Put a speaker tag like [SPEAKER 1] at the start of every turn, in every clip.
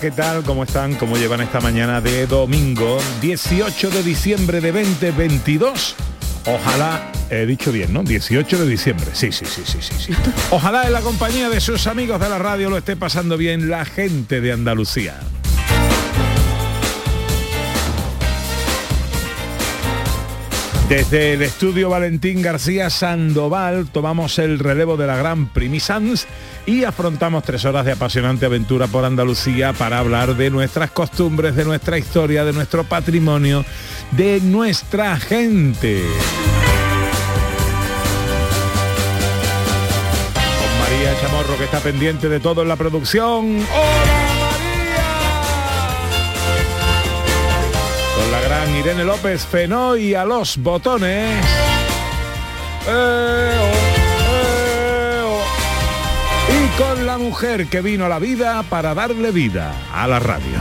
[SPEAKER 1] ¿Qué tal? ¿Cómo están? ¿Cómo llevan esta mañana de domingo 18 de diciembre de 2022? Ojalá, he dicho bien, ¿no? 18 de diciembre. Sí, sí, sí, sí, sí, sí. Ojalá en la compañía de sus amigos de la radio lo esté pasando bien la gente de Andalucía. Desde el estudio Valentín García Sandoval tomamos el relevo de la gran Primisans y afrontamos tres horas de apasionante aventura por Andalucía para hablar de nuestras costumbres, de nuestra historia, de nuestro patrimonio, de nuestra gente. Con María Chamorro que está pendiente de todo en la producción. ¡Hola la gran Irene López Fenoy a los botones. Eh, oh, eh, oh. Y con la mujer que vino a la vida para darle vida a la radio.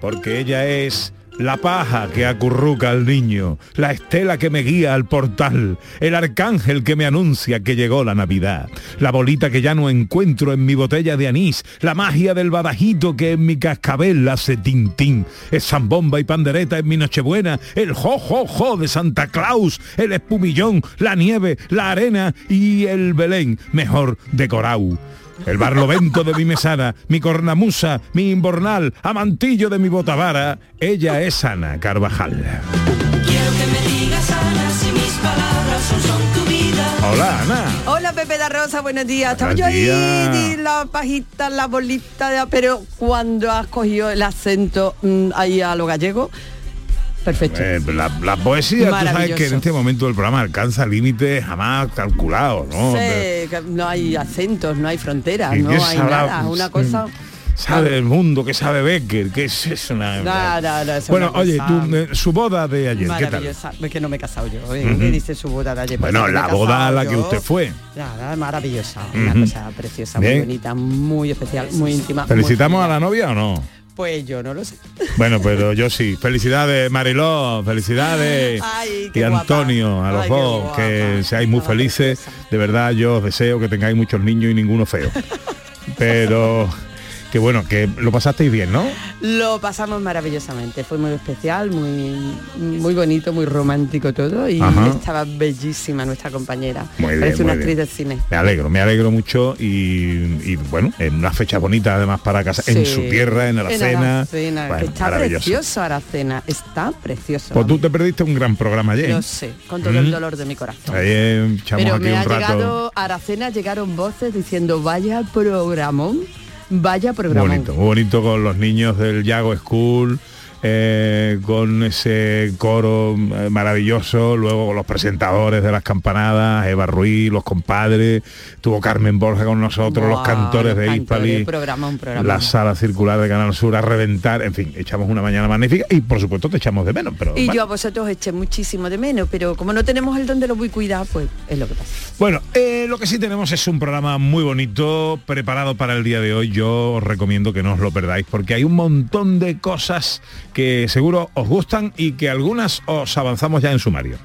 [SPEAKER 1] Porque ella es la paja que acurruca al niño, la estela que me guía al portal, el arcángel que me anuncia que llegó la Navidad, la bolita que ya no encuentro en mi botella de anís, la magia del badajito que en mi cascabel hace tintín, es zambomba y pandereta en mi nochebuena, el jo jo jo de Santa Claus, el espumillón, la nieve, la arena y el Belén mejor decorado. El barlovento de mi mesana, mi cornamusa, mi imbornal, amantillo de mi botavara, ella es Ana Carvajal.
[SPEAKER 2] Quiero que me digas, Ana, si mis palabras son, son tu vida.
[SPEAKER 1] Hola Ana.
[SPEAKER 3] Hola Pepe da Rosa, buenos días. Estaba yo ahí, la pajita, la bolita, de- pero cuando has cogido el acento mm, ahí a lo gallego, perfecto.
[SPEAKER 1] Eh, la, la poesía, tú sabes que en este momento del programa alcanza límites jamás calculados, ¿no?
[SPEAKER 3] Que no hay acentos, no hay fronteras,
[SPEAKER 1] ¿Y
[SPEAKER 3] no hay
[SPEAKER 1] sabrá,
[SPEAKER 3] nada. Una cosa.
[SPEAKER 1] Sabe el mundo, que sabe Becker, que es eso. Una,
[SPEAKER 3] no,
[SPEAKER 1] bueno,
[SPEAKER 3] una
[SPEAKER 1] oye, tú, eh, su boda de ayer, ¿qué tal?
[SPEAKER 3] Maravillosa. Es que no me he casado yo. ¿eh? ¿Qué dice su boda de ayer? Pues
[SPEAKER 1] Bueno, la boda a la que usted fue.
[SPEAKER 3] Nada, maravillosa. Una cosa preciosa,
[SPEAKER 1] Bien.
[SPEAKER 3] muy bonita, muy especial, muy íntima. muy
[SPEAKER 1] ¿Felicitamos a la novia o no?
[SPEAKER 3] Pues yo no lo sé.
[SPEAKER 1] Bueno, pero yo sí. Felicidades, Mariló, felicidades.
[SPEAKER 3] Ay,
[SPEAKER 1] y
[SPEAKER 3] guapa.
[SPEAKER 1] Antonio, a los
[SPEAKER 3] Ay,
[SPEAKER 1] dos, que seáis muy felices. De verdad, yo os deseo que tengáis muchos niños y ninguno feo. Pero que bueno, que lo pasasteis bien, ¿no?
[SPEAKER 3] Lo pasamos maravillosamente, fue muy especial, muy muy bonito, muy romántico todo y
[SPEAKER 1] Ajá.
[SPEAKER 3] estaba bellísima nuestra compañera.
[SPEAKER 1] Muy bien,
[SPEAKER 3] Parece una
[SPEAKER 1] muy
[SPEAKER 3] actriz
[SPEAKER 1] bien.
[SPEAKER 3] del cine.
[SPEAKER 1] Me alegro, me alegro mucho y, y, bueno, en una fecha bonita además para casa, en su tierra, en Aracena.
[SPEAKER 3] Aracena, que
[SPEAKER 1] Bueno,
[SPEAKER 3] está precioso Aracena, está precioso.
[SPEAKER 1] Pues tú te perdiste un gran programa ayer.
[SPEAKER 3] Sé, con todo el
[SPEAKER 1] Mm.
[SPEAKER 3] dolor de mi corazón.
[SPEAKER 1] Ayer echamos
[SPEAKER 3] Pero
[SPEAKER 1] aquí
[SPEAKER 3] me
[SPEAKER 1] un
[SPEAKER 3] ha
[SPEAKER 1] rato.
[SPEAKER 3] llegado a Aracena, llegaron voces diciendo vaya programón, vaya
[SPEAKER 1] Muy
[SPEAKER 3] programón.
[SPEAKER 1] bonito, muy bonito con los niños del Yago School, eh, con ese coro eh, maravilloso, luego los presentadores de las campanadas, Eva Ruiz, los compadres, tuvo Carmen Borja con nosotros, los cantores
[SPEAKER 3] los
[SPEAKER 1] de
[SPEAKER 3] programón.
[SPEAKER 1] la sala circular de Canal Sur a reventar, en fin, echamos una mañana magnífica y por supuesto te echamos de menos, pero
[SPEAKER 3] Y
[SPEAKER 1] bueno.
[SPEAKER 3] yo a vosotros eché muchísimo de menos, pero como no tenemos el don de lo muy cuidado, pues es lo que pasa.
[SPEAKER 1] Bueno, eh, lo que sí tenemos es un programa muy bonito, preparado para el día de hoy. Yo os recomiendo que no os lo perdáis, porque hay un montón de cosas que seguro os gustan y que algunas os avanzamos ya en sumario.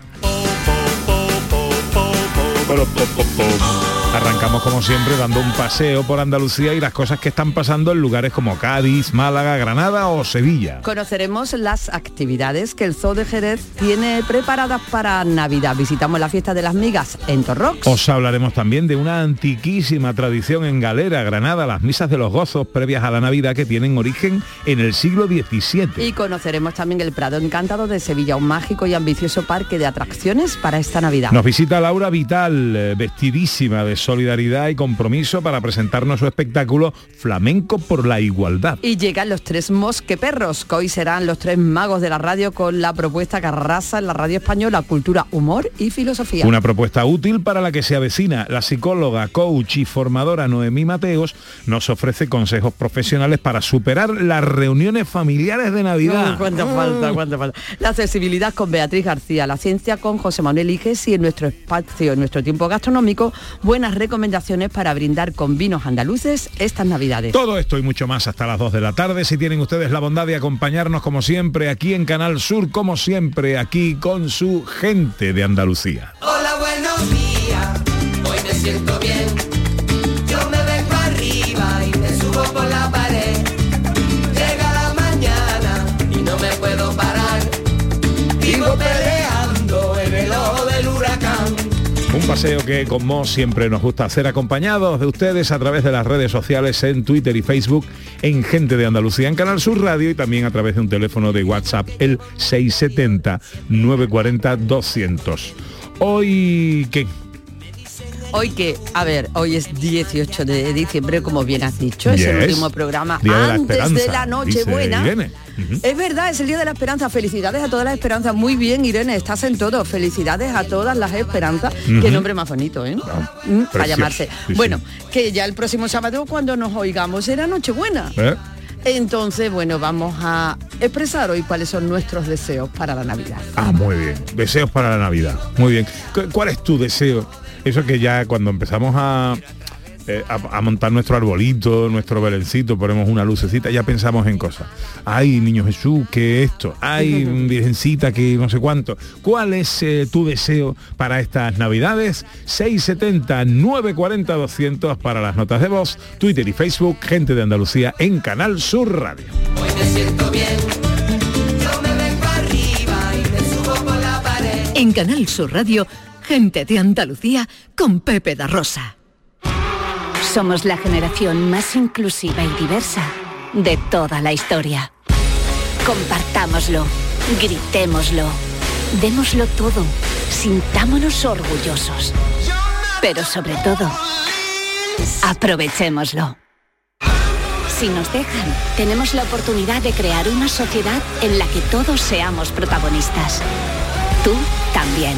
[SPEAKER 1] Arrancamos como siempre dando un paseo por Andalucía y las cosas que están pasando en lugares como Cádiz, Málaga, Granada o Sevilla.
[SPEAKER 3] Conoceremos las actividades que el Zoo de Jerez tiene preparadas para Navidad. Visitamos la fiesta de las migas en Torrox.
[SPEAKER 1] Os hablaremos también de una antiquísima tradición en Galera, Granada, las misas de los gozos previas a la Navidad que tienen origen en el siglo XVII.
[SPEAKER 3] Y conoceremos también el Prado Encantado de Sevilla, un mágico y ambicioso parque de atracciones para esta Navidad.
[SPEAKER 1] Nos visita Laura Vital, eh, vestidísima de solidaridad y compromiso para presentarnos su espectáculo Flamenco por la Igualdad.
[SPEAKER 3] Y llegan los tres mosqueperros, que hoy serán los tres magos de la radio con la propuesta que arrasa en la radio española, cultura, humor y filosofía.
[SPEAKER 1] Una propuesta útil para la que se avecina. La psicóloga, coach y formadora Noemí Mateos nos ofrece consejos profesionales para superar las reuniones familiares de Navidad.
[SPEAKER 3] Uy, cuánta falta, cuánta falta. La accesibilidad con Beatriz García, la ciencia con José Manuel Iges y en nuestro espacio, en nuestro tiempo gastronómico, buenas recomendaciones para brindar con vinos andaluces estas Navidades.
[SPEAKER 1] Todo esto y mucho más hasta las 2 de la tarde. Si tienen ustedes la bondad de acompañarnos como siempre aquí en Canal Sur, como siempre aquí con su gente de Andalucía.
[SPEAKER 2] Hola, buenos días, hoy me siento bien.
[SPEAKER 1] Un paseo que como siempre nos gusta hacer acompañados de ustedes a través de las redes sociales en Twitter y Facebook en Gente de Andalucía en Canal Sur Radio y también a través de un teléfono de WhatsApp el 670 940 200. Hoy ¿qué?
[SPEAKER 3] Hoy que, a ver, hoy es 18 de diciembre, como bien has dicho, es el último programa
[SPEAKER 1] Día
[SPEAKER 3] antes de, la Nochebuena.
[SPEAKER 1] Ujú.
[SPEAKER 3] Es verdad, es el Día de la Esperanza. Felicidades a todas las esperanzas. Muy bien, Irene, estás en todo. Felicidades a todas las esperanzas. Qué nombre más bonito, ¿eh? Mm,
[SPEAKER 1] precioso.
[SPEAKER 3] llamarse.
[SPEAKER 1] Sí,
[SPEAKER 3] bueno,
[SPEAKER 1] sí.
[SPEAKER 3] que ya el próximo sábado cuando nos oigamos será Nochebuena.
[SPEAKER 1] ¿Eh?
[SPEAKER 3] Entonces, bueno, vamos a expresar hoy cuáles son nuestros deseos para la Navidad.
[SPEAKER 1] Ah, muy bien. Deseos para la Navidad. Muy bien. ¿Cu- ¿Cuál es tu deseo? Eso que ya cuando empezamos a, eh, a, a montar nuestro arbolito, nuestro belencito, ponemos una lucecita, ya pensamos en cosas. Ay, niño Jesús, que esto. Ay, virgencita, que no sé cuánto. ¿Cuál es eh, tu deseo para estas Navidades? 670 940 200 para las notas de voz, Twitter y Facebook, gente de Andalucía en Canal Sur Radio.
[SPEAKER 2] Hoy me siento bien.
[SPEAKER 4] En Canal Sur Radio, gente de Andalucía con Pepe da Rosa.
[SPEAKER 5] Somos la generación más inclusiva y diversa de toda la historia. Compartámoslo, gritémoslo, démoslo todo, sintámonos orgullosos. Pero sobre todo, aprovechémoslo. Si nos dejan, tenemos la oportunidad de crear una sociedad en la que todos seamos protagonistas. Tú también.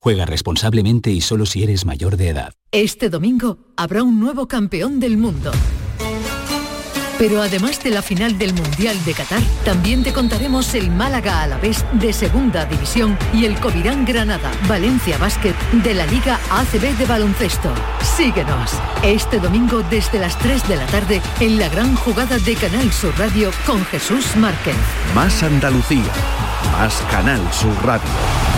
[SPEAKER 6] Juega responsablemente y solo si eres mayor de edad.
[SPEAKER 4] Este domingo habrá un nuevo campeón del mundo. Pero además de la final del Mundial de Qatar, también te contaremos el Málaga a la vez de Segunda División y el Covirán Granada, Valencia Básquet de la Liga ACB de baloncesto. Síguenos este domingo desde las 3 de la tarde en la gran jugada de Canal Sur Radio con Jesús Márquez.
[SPEAKER 7] Más Andalucía, más Canal Sur Radio.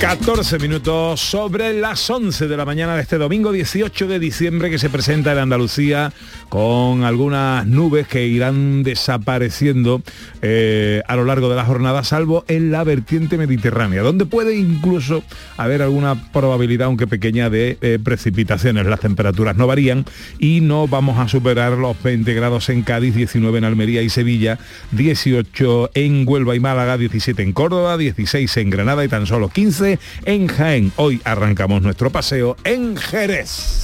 [SPEAKER 1] 14 minutos sobre las 11 de la mañana de este domingo 18 de diciembre que se presenta en Andalucía con algunas nubes que irán desapareciendo eh, a lo largo de la jornada, salvo en la vertiente mediterránea, donde puede incluso haber alguna probabilidad, aunque pequeña, de eh, precipitaciones. Las temperaturas no varían y no vamos a superar los 20 grados en Cádiz, 19 en Almería y Sevilla, 18 en Huelva y Málaga, 17 en Córdoba, 16 en Granada y tan solo 15 en Jaén. Hoy arrancamos nuestro paseo en Jerez.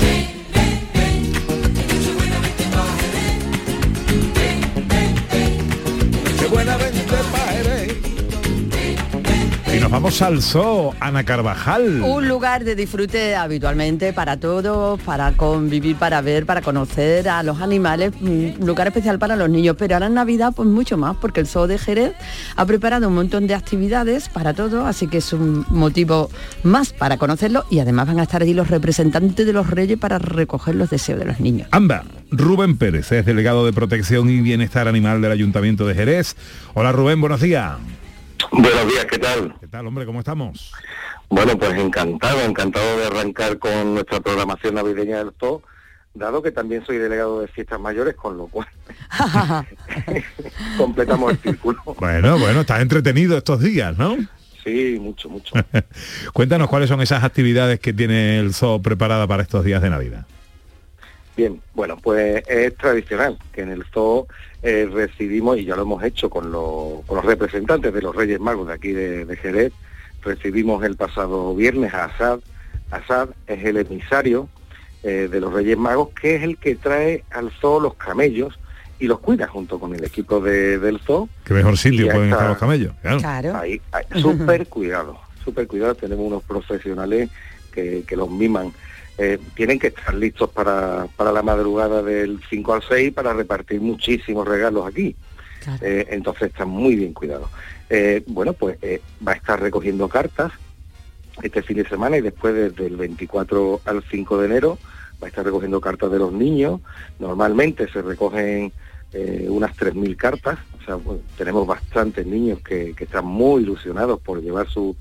[SPEAKER 1] Vamos al zoo, Ana Carvajal.
[SPEAKER 3] Un lugar de disfrute habitualmente para todos, para convivir, para ver, para conocer a los animales, un lugar especial para los niños, pero ahora en Navidad pues mucho más, porque el Zoo de Jerez ha preparado un montón de actividades para todos, así que es un motivo más para conocerlo y además van a estar allí los representantes de los reyes para recoger los deseos de los niños.
[SPEAKER 1] Amba, Rubén Pérez es delegado de Protección y Bienestar Animal del Ayuntamiento de Jerez. Hola Rubén, buenos días.
[SPEAKER 8] Buenos días, ¿qué tal?
[SPEAKER 1] ¿Qué tal, hombre? ¿Cómo estamos?
[SPEAKER 8] Bueno, pues encantado, encantado de arrancar con nuestra programación navideña del zoo, dado que también soy delegado de fiestas mayores, con lo cual completamos el círculo.
[SPEAKER 1] Bueno, bueno, estás entretenido estos días, ¿no?
[SPEAKER 8] Sí, mucho, mucho.
[SPEAKER 1] Cuéntanos cuáles son esas actividades que tiene el zoo preparada para estos días de Navidad.
[SPEAKER 8] Bien, bueno, pues es tradicional que en el zoo eh, recibimos, y ya lo hemos hecho con, lo- con los representantes de los Reyes Magos de aquí de, de Jerez, recibimos el pasado viernes a Asad. Asad es el emisario eh, de los Reyes Magos, que es el que trae al zoo los camellos y los cuida junto con el equipo de- del zoo.
[SPEAKER 1] Qué mejor sitio pueden estar los camellos. Claro.
[SPEAKER 8] Ahí, ahí, súper cuidado, súper cuidado. Tenemos unos profesionales que, que los miman. Eh, tienen que estar listos para, para la madrugada del 5 al 6 para repartir muchísimos regalos aquí. Eh, entonces están muy bien cuidados. Eh, bueno, pues va a estar recogiendo cartas este fin de semana y después desde el 24 al 5 de enero va a estar recogiendo cartas de los niños. Normalmente se recogen unas 3.000 cartas, o sea, bueno, tenemos bastantes niños que, que están muy ilusionados por llevar su-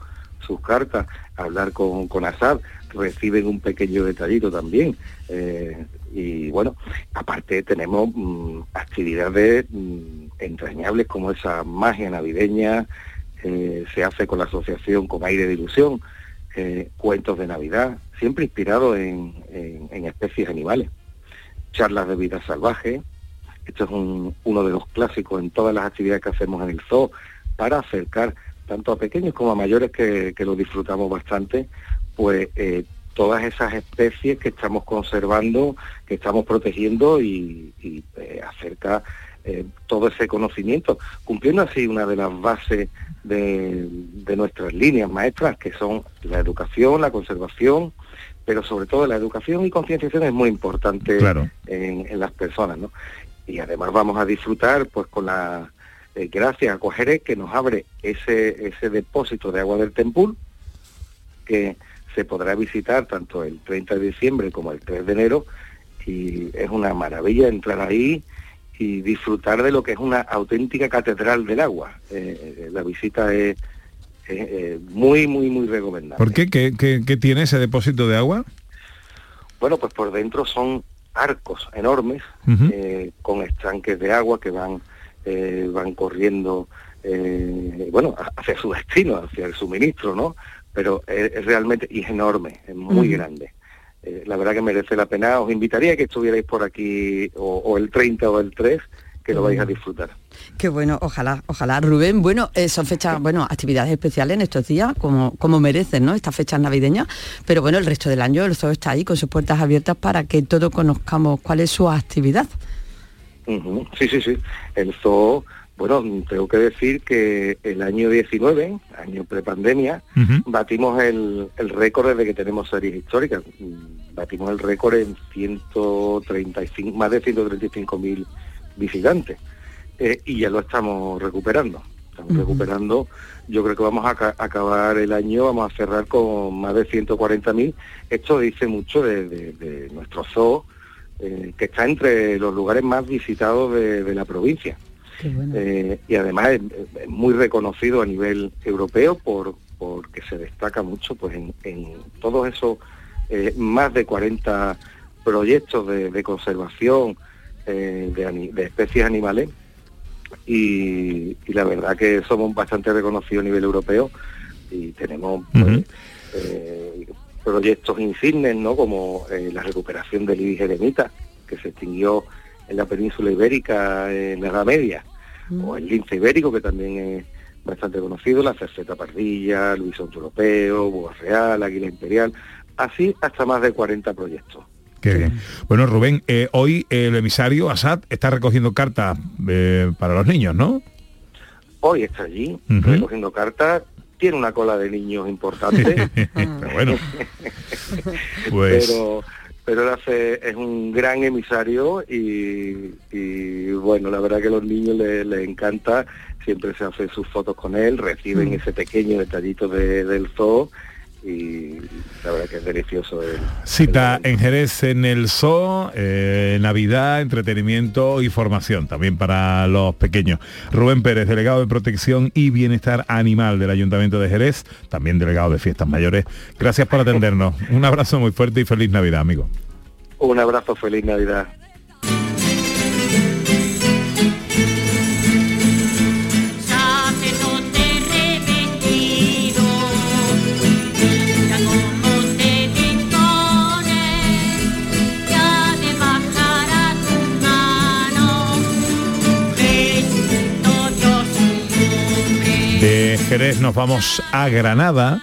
[SPEAKER 8] sus cartas, hablar con, con Assad, reciben un pequeño detallito también. eh, y bueno, aparte tenemos mm, actividades mm, entrañables como esa magia navideña, eh, se hace con la asociación con aire de ilusión, eh, cuentos de Navidad, siempre inspirados en, en- especies animales, charlas de vida salvaje, esto es un- uno de los clásicos en todas las actividades que hacemos en el zoo para acercar tanto a pequeños como a mayores que, que lo disfrutamos bastante, pues eh, todas esas especies que estamos conservando, que estamos protegiendo y, y, eh, acerca eh, todo ese conocimiento, cumpliendo así una de las bases de, de nuestras líneas maestras, que son la educación, la conservación, pero sobre todo la educación y concienciación es muy importante
[SPEAKER 1] Claro.
[SPEAKER 8] en, en las personas, ¿no? Y además vamos a disfrutar, pues, con la eh, gracias a Cogeré, que nos abre ese ese depósito de agua del Tempul, que se podrá visitar tanto el 30 de diciembre como el 3 de enero, y es una maravilla entrar ahí y disfrutar de lo que es una auténtica catedral del agua. Eh, eh, la visita es, es, eh, muy, muy, muy recomendable.
[SPEAKER 1] ¿Por qué? ¿Qué, qué- qué tiene ese depósito de agua?
[SPEAKER 8] Bueno, pues por dentro son arcos enormes eh, con estanques de agua que van eh, van corriendo bueno hacia su destino, hacia el suministro, ¿no? Pero es, es realmente y es enorme, es muy grande. Eh, la verdad que merece la pena. Os invitaría a que estuvierais por aquí o, o el 30 o el 3, que lo vais a disfrutar.
[SPEAKER 3] Qué bueno, ojalá, ojalá. Rubén, bueno, eh, son fechas, bueno, actividades especiales en estos días, como, como merecen, ¿no? Estas fechas navideñas, pero bueno, el resto del año el zoo está ahí con sus puertas abiertas para que todos conozcamos cuál es su actividad.
[SPEAKER 8] Sí, sí, sí. El zoo, bueno, tengo que decir que el año 19, año prepandemia, batimos el, el récord desde que tenemos series históricas. Batimos el récord en 135, más de 135 mil visitantes. Eh, y ya lo estamos recuperando. Estamos recuperando, yo creo que vamos a ca- acabar el año, vamos a cerrar con más de 140 mil. Esto dice mucho de, de- de nuestro zoo, eh, que está entre los lugares más visitados de, de la provincia. Eh, y además es, es muy reconocido a nivel europeo por porque se destaca mucho pues en, en todos esos eh, más de 40 proyectos de, de conservación eh, de, especies animales. Y, y la verdad que somos bastante reconocidos a nivel europeo y tenemos pues, eh, proyectos insignes, ¿no? Como eh, la recuperación del ibis eremita, que se extinguió en la península ibérica en la Edad Media, o el lince ibérico, que también es bastante conocido, la cerceta pardilla, bisonte europeo, búho real, águila imperial, así hasta más de 40 proyectos.
[SPEAKER 1] Qué bien. Bueno, Rubén, eh, hoy el emisario Assad está recogiendo cartas eh, para los niños, ¿no?
[SPEAKER 8] Hoy está allí, recogiendo cartas, tiene una cola de niños importante,
[SPEAKER 1] Pero bueno, pues
[SPEAKER 8] pero pero él hace, es un gran emisario y, y, bueno, la verdad que a los niños les, les encanta, siempre se hacen sus fotos con él, reciben
[SPEAKER 1] Mm.
[SPEAKER 8] ese pequeño detallito de- del zoo y la verdad que es delicioso. el-
[SPEAKER 1] cita en Jerez en el zoo, eh, Navidad, entretenimiento y formación también para los pequeños. Rubén Pérez, delegado de Protección y Bienestar Animal del Ayuntamiento de Jerez, también delegado de Fiestas Mayores. Gracias por atendernos. Un abrazo muy fuerte y feliz Navidad, amigo.
[SPEAKER 8] Un abrazo, feliz Navidad.
[SPEAKER 1] Jerez nos vamos a Granada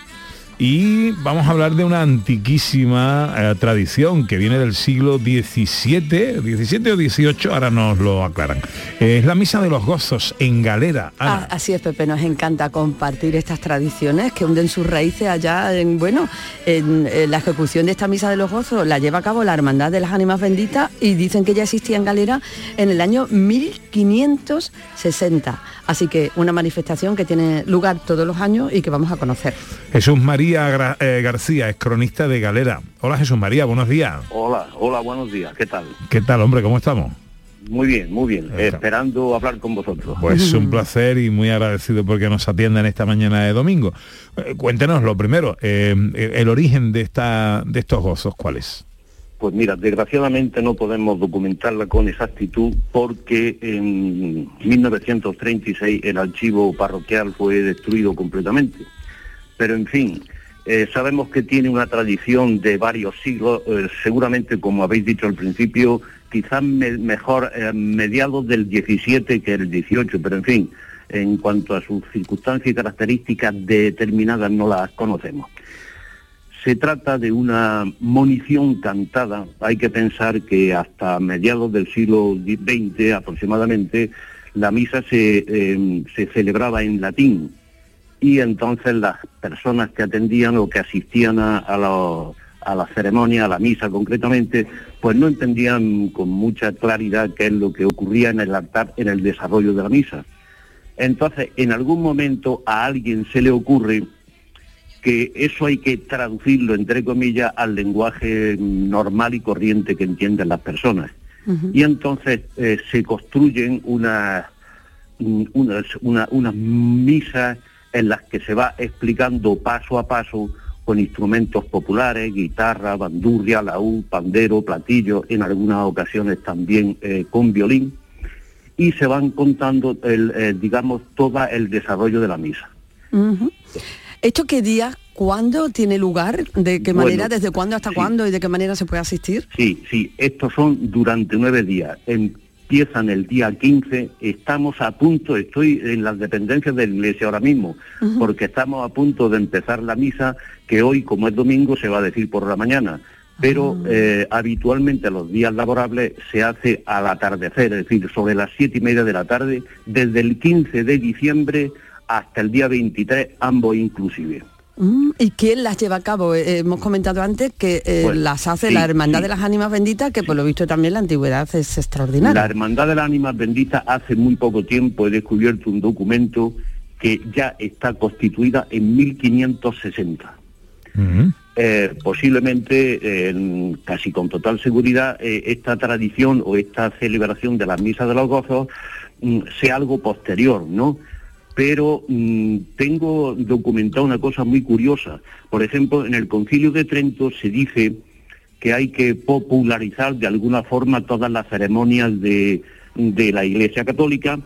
[SPEAKER 1] y vamos a hablar de una antiquísima eh, tradición que viene del siglo XVII, XVII o XVIII, ahora nos lo aclaran. Eh, es la misa de los gozos en Galera.
[SPEAKER 3] Ah, así es, Pepe, nos encanta compartir estas tradiciones que hunden sus raíces allá en, bueno, en, en la ejecución de esta misa de los gozos la lleva a cabo la Hermandad de las Ánimas Benditas y dicen que ya existía en Galera en el año 1560. Así que una manifestación que tiene lugar todos los años y que vamos a conocer.
[SPEAKER 1] Jesús María Eh, García es cronista de Galera. Hola Jesús María, buenos días.
[SPEAKER 9] Hola, hola, buenos días, ¿qué tal?
[SPEAKER 1] ¿Qué tal, hombre? ¿Cómo estamos?
[SPEAKER 9] Muy bien, muy bien, esperando hablar con vosotros.
[SPEAKER 1] Pues un placer y muy agradecido porque nos atiendan esta mañana de domingo. Eh, cuéntenos lo primero, eh, el origen de, esta, de estos gozos, ¿cuál es?
[SPEAKER 9] Pues mira, desgraciadamente no podemos documentarla con exactitud porque en 1936 el archivo parroquial fue destruido completamente. Pero en fin, eh, sabemos que tiene una tradición de varios siglos, eh, seguramente como habéis dicho al principio, quizás me- mejor eh, mediados del 17 que el 18, pero en fin, en cuanto a sus circunstancias y características determinadas no las conocemos. Se trata de una munición cantada. Hay que pensar que hasta mediados del siglo XX aproximadamente la misa se, se celebraba en latín y entonces las personas que atendían o que asistían a, a a la ceremonia, a la misa concretamente, pues no entendían con mucha claridad qué es lo que ocurría en el altar en el desarrollo de la misa. Entonces, en algún momento a alguien se le ocurre que eso hay que traducirlo, entre comillas, al lenguaje normal y corriente que entienden las personas. Y entonces eh, se construyen unas, mm, unas, una- unas misas en las que se va explicando paso a paso con instrumentos populares, guitarra, bandurria, laúd, pandero, platillo, en algunas ocasiones también eh, con violín, y se van contando, el, eh, digamos, todo el desarrollo de la misa.
[SPEAKER 3] ¿Esto qué día, cuándo tiene lugar? ¿De qué
[SPEAKER 9] Bueno,
[SPEAKER 3] manera, desde cuándo hasta cuándo y de qué manera se puede asistir?
[SPEAKER 9] Sí, sí, estos son durante nueve días. Empiezan el día 15, estamos a punto, estoy en las dependencias de la iglesia ahora mismo, porque estamos a punto de empezar la misa, que hoy, como es domingo, se va a decir por la mañana. pero eh, habitualmente los días laborables se hace al atardecer, es decir, sobre las siete y media de la tarde, desde el 15 de diciembre hasta el día 23, ambos inclusive.
[SPEAKER 3] Mm, ¿Y quién las lleva a cabo? Eh, hemos comentado antes que eh,
[SPEAKER 9] Pues,
[SPEAKER 3] las hace
[SPEAKER 9] sí,
[SPEAKER 3] la Hermandad
[SPEAKER 9] sí.
[SPEAKER 3] de las Ánimas Benditas, que por lo visto también la antigüedad es
[SPEAKER 9] La
[SPEAKER 3] extraordinaria.
[SPEAKER 9] Hermandad de las Ánimas Benditas hace muy poco tiempo he descubierto un documento que ya está constituida en 1560. Eh, posiblemente, eh, casi con total seguridad, eh, esta tradición o esta celebración de las misas de los gozos mm, sea algo posterior, ¿no? Pero mm, tengo documentado una cosa muy curiosa. Por ejemplo, en el Concilio de Trento se dice que hay que popularizar de alguna forma todas las ceremonias de, de la Iglesia Católica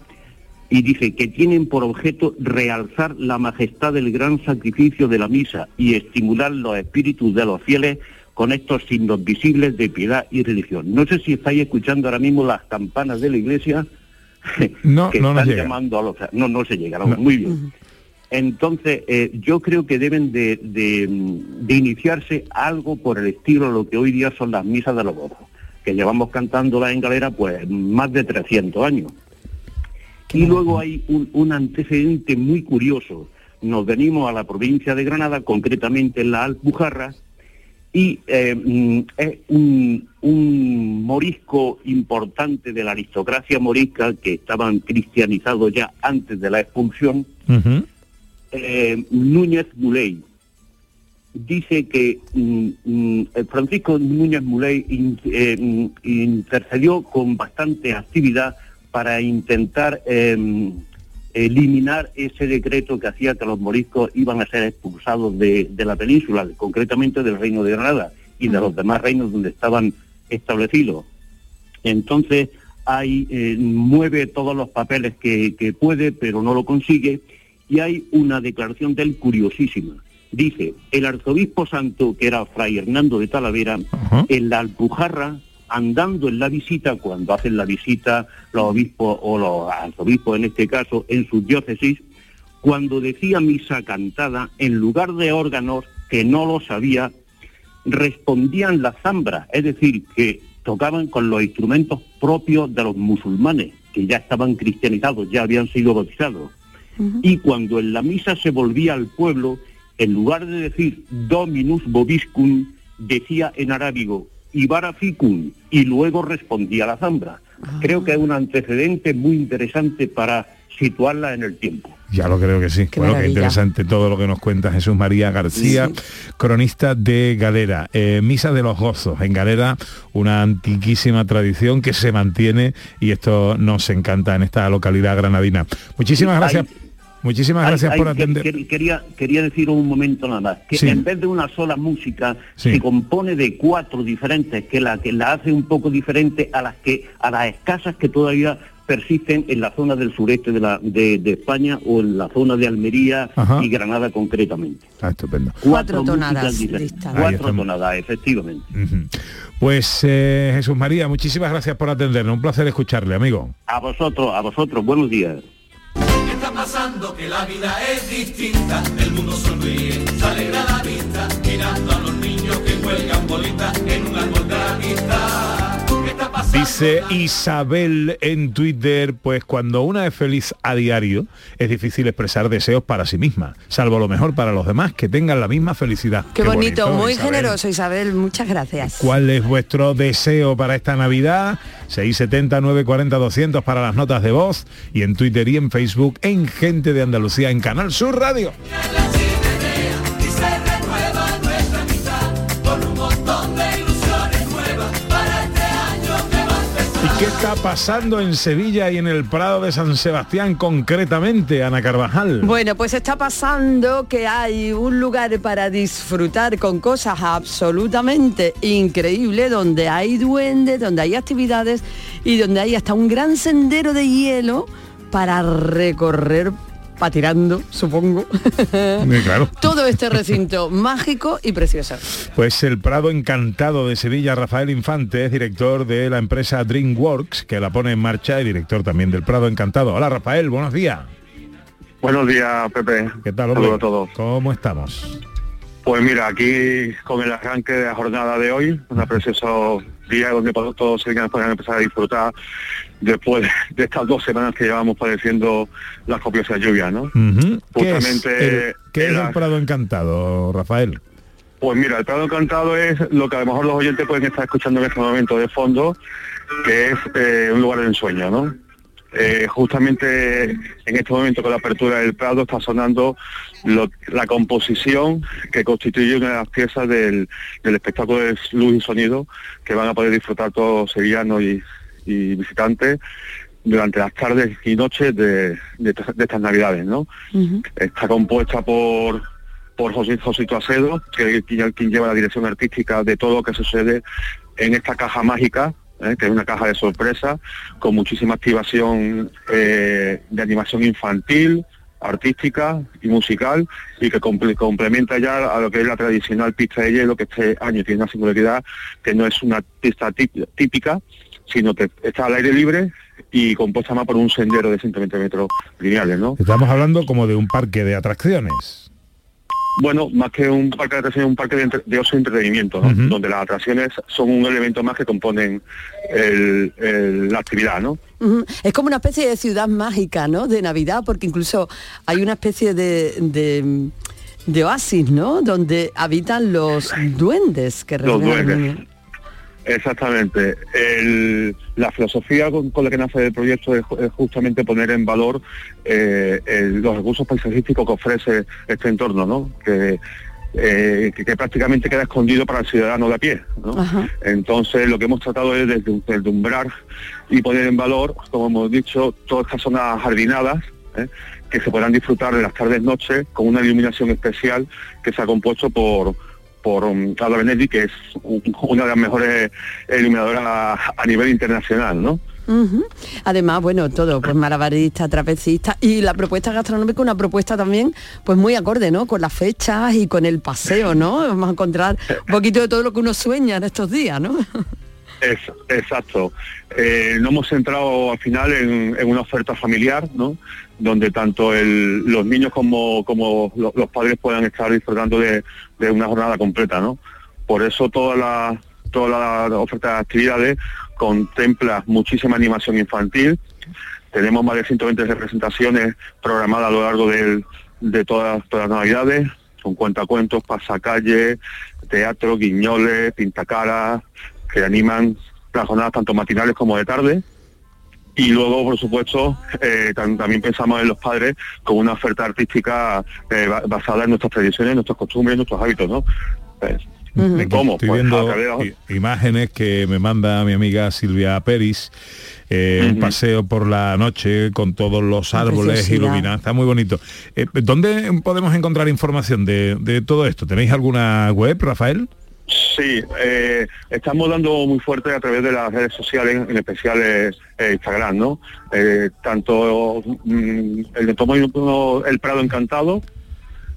[SPEAKER 9] y dice que tienen por objeto realzar la majestad del gran sacrificio de la misa y estimular los espíritus de los fieles con estos signos visibles de piedad y religión. No sé si estáis escuchando ahora mismo las campanas de la iglesia
[SPEAKER 1] No,
[SPEAKER 9] que
[SPEAKER 1] no
[SPEAKER 9] están
[SPEAKER 1] llega.
[SPEAKER 9] llamando a los... No, no se llegaron. Muy bien. Entonces, eh, yo creo que deben de, de, mm, de iniciarse algo por el estilo de lo que hoy día son las misas de los gozos, que llevamos cantándolas en galera pues más de 300 años. Y luego hay un, un antecedente muy curioso. Nos venimos a la provincia de Granada, concretamente en la Alpujarra, y eh, mm, es un, un morisco importante de la aristocracia morisca que estaban cristianizados ya antes de la expulsión, eh, Núñez Muley. Dice que mm, mm, el Francisco Núñez Muley in- eh, mm, intercedió con bastante actividad para intentar eh, eliminar ese decreto que hacía que los moriscos iban a ser expulsados de, de la península, concretamente del Reino de Granada y de los demás reinos donde estaban establecidos. Entonces, hay, eh, mueve todos los papeles que, que puede, pero no lo consigue, y hay una declaración de él curiosísima. Dice, el arzobispo santo, que era Fray Hernando de Talavera, en la Alpujarra, andando en la visita, cuando hacen la visita los obispos o los arzobispos en este caso, en sus diócesis, cuando decía misa cantada, en lugar de órganos, que no lo sabía, respondían la zambra, es decir, que tocaban con los instrumentos propios de los musulmanes, que ya estaban cristianizados, ya habían sido bautizados. Y cuando en la misa se volvía al pueblo, en lugar de decir Dominus Bobiscum, decía en arábigo Ibara ficum, y luego respondía la zambra. Creo que es un antecedente muy interesante para situarla en el tiempo.
[SPEAKER 1] Ya lo creo que sí.
[SPEAKER 9] Qué
[SPEAKER 1] bueno, qué interesante todo lo que nos cuenta Jesús María García, cronista de Galera. Eh, Misa de los Gozos. En Galera, una antiquísima tradición que se mantiene y esto nos encanta en esta localidad granadina. Muchísimas
[SPEAKER 9] Sí,
[SPEAKER 1] gracias.
[SPEAKER 9] hay-
[SPEAKER 1] Muchísimas gracias
[SPEAKER 9] ay,
[SPEAKER 1] por
[SPEAKER 9] que-
[SPEAKER 1] atender.
[SPEAKER 9] que- quería, quería decir un momento nada más, que
[SPEAKER 1] Sí.
[SPEAKER 9] en vez de una sola música
[SPEAKER 1] Sí.
[SPEAKER 9] se compone de cuatro diferentes, que la que la hace un poco diferente a las que a las escasas que todavía persisten en la zona del sureste de, la, de, de España o en la zona de Almería
[SPEAKER 1] Ajá.
[SPEAKER 9] y Granada concretamente.
[SPEAKER 1] Ah, estupendo.
[SPEAKER 3] Cuatro
[SPEAKER 9] músicas
[SPEAKER 3] tonadas
[SPEAKER 9] Cuatro tonadas, efectivamente.
[SPEAKER 1] Ujú. Pues eh, Jesús María, muchísimas gracias por atendernos. Un placer escucharle, amigo.
[SPEAKER 9] A vosotros, a vosotros, buenos días.
[SPEAKER 2] ¿Qué está pasando? Que la vida es distinta, el mundo sonríe, se alegra la vista, mirando a los niños que cuelgan bolitas en un árbol de la vista.
[SPEAKER 1] Dice Isabel en Twitter, pues cuando una es feliz a diario, es difícil expresar deseos para sí misma, salvo lo mejor para los demás, que tengan la misma felicidad.
[SPEAKER 3] Qué, bonito, muy
[SPEAKER 1] Isabel.
[SPEAKER 3] generoso Isabel, muchas gracias.
[SPEAKER 1] ¿Cuál es vuestro deseo para esta Navidad? 670 940 200 para las notas de voz y en Twitter y en Facebook en Gente de Andalucía en Canal Sur Radio. Qué está pasando en Sevilla y en el Prado de San Sebastián concretamente, Ana Carvajal?
[SPEAKER 3] Bueno, pues está pasando que hay un lugar para disfrutar con cosas absolutamente increíbles, donde hay duendes, donde hay actividades y donde hay hasta un gran sendero de hielo para recorrer patirando, supongo.
[SPEAKER 1] Claro.
[SPEAKER 3] Todo este recinto mágico y precioso.
[SPEAKER 1] Pues el Prado Encantado de Sevilla, Rafael Infante, es director de la empresa DreamWorks, que la pone en marcha y director también del Prado Encantado. Hola Rafael, buenos días.
[SPEAKER 10] Buenos días, Pepe.
[SPEAKER 1] ¿Qué tal,
[SPEAKER 10] Saludos
[SPEAKER 1] hombre?
[SPEAKER 10] a todos.
[SPEAKER 1] ¿Cómo estamos?
[SPEAKER 10] Pues mira, aquí con el arranque de la jornada de hoy, un precioso día donde todos los sevillanos puedan empezar a disfrutar después de estas dos semanas que llevamos padeciendo las copiosas lluvias, ¿no?
[SPEAKER 1] Ujú. ¿Qué es
[SPEAKER 10] Justamente
[SPEAKER 1] el, qué es
[SPEAKER 10] era-
[SPEAKER 1] el Prado Encantado, Rafael?
[SPEAKER 10] Pues mira, el Prado Encantado es lo que a lo mejor los oyentes pueden estar escuchando en este momento de fondo, que es eh, un lugar de ensueño, ¿no? Eh, justamente en este momento con la apertura del Prado está sonando lo- la composición que constituye una de las piezas del, del espectáculo de luz y sonido que van a poder disfrutar todos sevillanos y, y visitantes durante las tardes y noches de, de estas- de estas navidades, ¿no? Está compuesta por por José Josito Acedo, que es quien, quien lleva la dirección artística de todo lo que sucede en esta caja mágica, ¿eh? que es una caja de sorpresa, con muchísima activación eh, de animación infantil, artística y musical, y que comple- complementa ya a lo que es la tradicional pista de hielo, que este año tiene una singularidad que no es una pista tí- típica, sino que está al aire libre y compuesta más por un sendero de 120 metros lineales.
[SPEAKER 1] Estamos hablando como de un parque de atracciones.
[SPEAKER 10] Bueno, más que un parque de atracciones, un parque de, entre- de ocio y entretenimiento, ¿no? donde las atracciones son un elemento más que componen el- el- la actividad, ¿no?
[SPEAKER 3] Es como una especie de ciudad mágica, ¿no? De Navidad, porque incluso hay una especie de, de, de oasis, ¿no? Donde habitan los duendes que
[SPEAKER 10] Los duendes. Exactamente. El- la filosofía con, con la que nace el proyecto es, ju- es justamente poner en valor eh, el- los recursos paisajísticos que ofrece este entorno, ¿no? Que, eh, que, que prácticamente queda escondido para el ciudadano de a pie. Entonces lo que hemos tratado es deslumbrar y poner en valor, como hemos dicho, todas estas zonas jardinadas ¿eh? que se podrán disfrutar de las tardes noches con una iluminación especial que se ha compuesto por por um, Carla Benetti, que es un- una de las mejores iluminadoras a, nivel internacional, ¿no?
[SPEAKER 3] Además, bueno, todo, pues malabarista, trapecista y la propuesta gastronómica, una propuesta también, pues muy acorde, ¿no? Con las fechas y con el paseo, ¿no? Vamos a encontrar un poquito de todo lo que uno sueña en estos días, ¿no?
[SPEAKER 10] Es, exacto. Eh, nos hemos centrado al final en, en una oferta familiar, ¿no? Donde tanto los niños como, como lo- los padres puedan estar disfrutando de, de una jornada completa, ¿no? Por eso toda la, oferta de actividades contempla muchísima animación infantil. Tenemos más de 120 representaciones programadas a lo largo del- de todas, las navidades. Son cuentacuentos, pasacalle, teatro, guiñoles, pintacaras, que animan las jornadas tanto matinales como de tarde. Y luego, por supuesto, eh, tam- también pensamos en los padres con una oferta artística eh, ba- basada en nuestras tradiciones, nuestras costumbres, nuestros hábitos, ¿no? Pues, ¿de ¿Cómo?
[SPEAKER 1] Estoy
[SPEAKER 10] Pues,
[SPEAKER 1] viendo imágenes que me manda mi amiga Silvia Peris. eh, Un paseo por la noche con todos los árboles iluminados. Está muy bonito. Eh, ¿Dónde podemos encontrar información de, de todo esto? ¿Tenéis alguna web, Rafael?
[SPEAKER 10] Sí, eh, estamos dando muy fuerte a través de las redes sociales, en especial eh, eh, Instagram, ¿no? Eh, tanto mm, el de Tomo el Prado Encantado,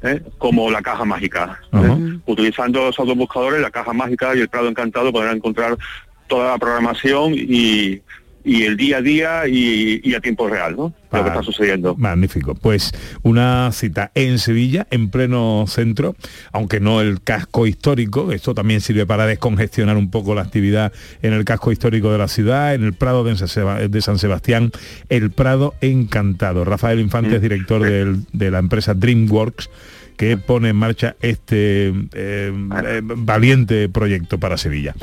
[SPEAKER 10] ¿eh? como la caja mágica. ¿eh? Utilizando los autobuscadores, la caja mágica y el Prado Encantado podrán encontrar toda la programación y, y el día a día y, y a tiempo real, ¿no? Lo que está sucediendo.
[SPEAKER 1] Magnífico. Pues una cita en Sevilla, en pleno centro, aunque no el casco histórico, esto también sirve para descongestionar un poco la actividad en el casco histórico de la ciudad, en el Prado de San, Sebastián, el Prado encantado. Rafael Infante es director del- de la empresa DreamWorks que pone en marcha este eh, eh, valiente proyecto para Sevilla.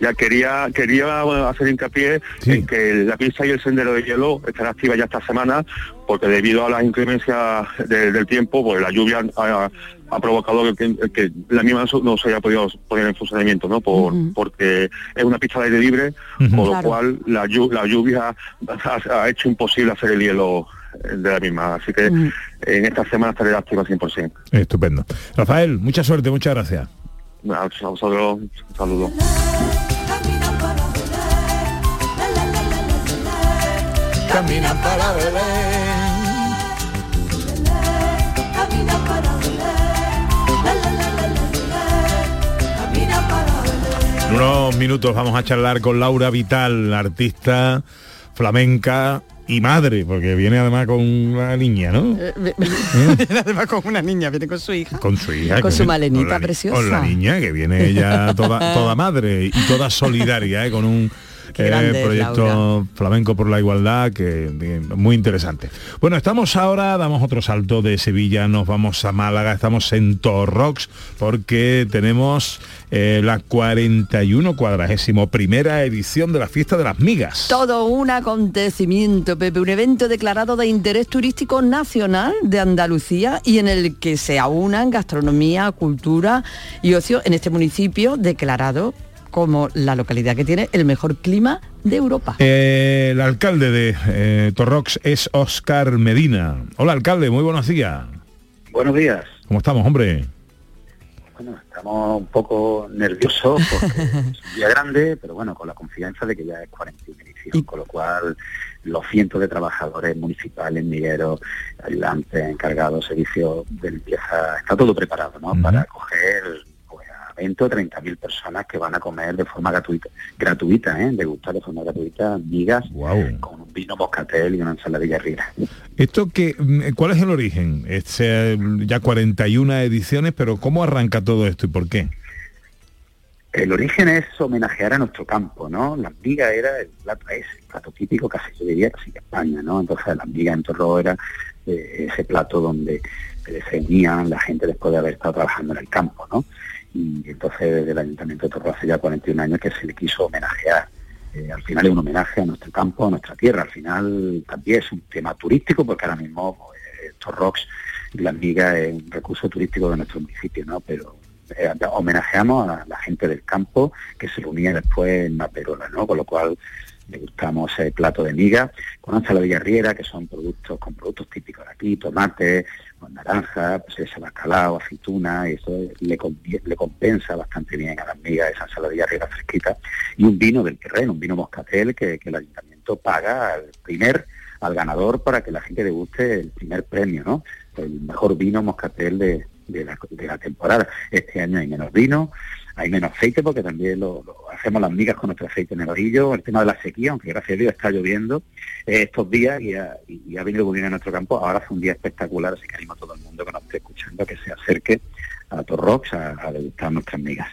[SPEAKER 10] Ya quería quería hacer hincapié en que la pista y el sendero de hielo estará activa ya esta semana porque debido a las inclemencias de- del tiempo, pues la lluvia ha, ha provocado que, que la misma no, se haya podido poner en funcionamiento, ¿no? Por, Porque es una pista de aire libre,
[SPEAKER 1] Ujú.
[SPEAKER 10] con lo
[SPEAKER 1] Claro.
[SPEAKER 10] cual la, llu- la lluvia ha, ha hecho imposible hacer el hielo de la misma. Así que en esta semana estaré activa 100%.
[SPEAKER 1] Estupendo. Rafael, mucha suerte, muchas gracias.
[SPEAKER 10] A vosotros, un saludo.
[SPEAKER 11] Camina para Belén. Camina.
[SPEAKER 1] En unos minutos vamos a charlar con Laura Vital, artista flamenca y madre, porque viene además con una niña, ¿no?
[SPEAKER 3] Eh, Además con una niña, viene con su hija.
[SPEAKER 1] Con su hija.
[SPEAKER 3] Con su
[SPEAKER 1] viene-
[SPEAKER 3] malenita
[SPEAKER 1] con la ni-
[SPEAKER 3] preciosa.
[SPEAKER 1] Con la niña, que viene ella toda, toda madre y toda solidaria, ¿eh? con un eh,
[SPEAKER 3] grande es,
[SPEAKER 1] proyecto flamenco por la igualdad que que muy interesante. Bueno, estamos ahora, damos otro salto de Sevilla, nos vamos a Málaga, estamos en Torrox porque tenemos eh, la 41 cuadragésimo primera edición de la fiesta de las migas.
[SPEAKER 3] Todo un acontecimiento, Pepe, un evento declarado de interés turístico nacional de Andalucía y en el que se aunan gastronomía, cultura y ocio en este municipio declarado como la localidad que tiene el mejor clima de Europa.
[SPEAKER 1] Eh, el alcalde de eh, Torrox es Oscar Medina. Hola alcalde, muy buenos días.
[SPEAKER 12] Buenos días.
[SPEAKER 1] ¿Cómo estamos, hombre?
[SPEAKER 12] Bueno, estamos un poco nerviosos porque es un día grande, pero bueno, con la confianza de que ya es 41 edición, con lo cual los cientos de trabajadores municipales, migueros, ayudantes, encargados, servicios de limpieza, está todo preparado, ¿no? Para acoger a 20 o 30 mil personas que van a comer de forma gratuita, gratuita, ¿eh? Degustar de forma gratuita migas con un vino moscatel y una ensaladilla rica.
[SPEAKER 1] Esto que, mm, ¿cuál es el origen? Es eh, ya 41 ediciones, pero ¿cómo arranca todo esto y por qué?
[SPEAKER 12] El origen es homenajear a nuestro campo, ¿no? La miga era el plato, es el plato típico casi yo diría casi de España, ¿no? Entonces la miga en Torro era eh, ese plato donde eh, se unían la gente después de haber estado trabajando en el campo, ¿no? Y entonces desde el Ayuntamiento de Torro hace ya 41 años que se le quiso homenajear. Eh, al final es un homenaje a nuestro campo, a nuestra tierra. Al final también es un tema turístico porque ahora mismo pues, Torrox, la miga es un recurso turístico de nuestro municipio, ¿no? Pero eh, homenajeamos a la gente del campo que se reunía después en Maperola, ¿no? Con lo cual degustamos el plato de miga con ensaladilla riera, que son productos con productos típicos de aquí, tomate, naranja, pues ese bacalao, aceituna, y eso le, le compensa bastante bien a las migas esa ensaladilla riera fresquita, y un vino del terreno, un vino moscatel que, que el ayuntamiento paga al primer, al ganador para que la gente deguste el primer premio, ¿no? El mejor vino moscatel de, de la, de la temporada. Este año hay menos vino, hay menos aceite porque también lo, hacemos las migas con nuestro aceite nevarillo, el tema de la sequía, aunque gracias a Dios está lloviendo eh, estos días y ha, y- y ha venido muy bien a nuestro campo, ahora hace un día espectacular, así que animo a todo el mundo que nos esté escuchando a que se acerque a Torrox a, a degustar nuestras migas.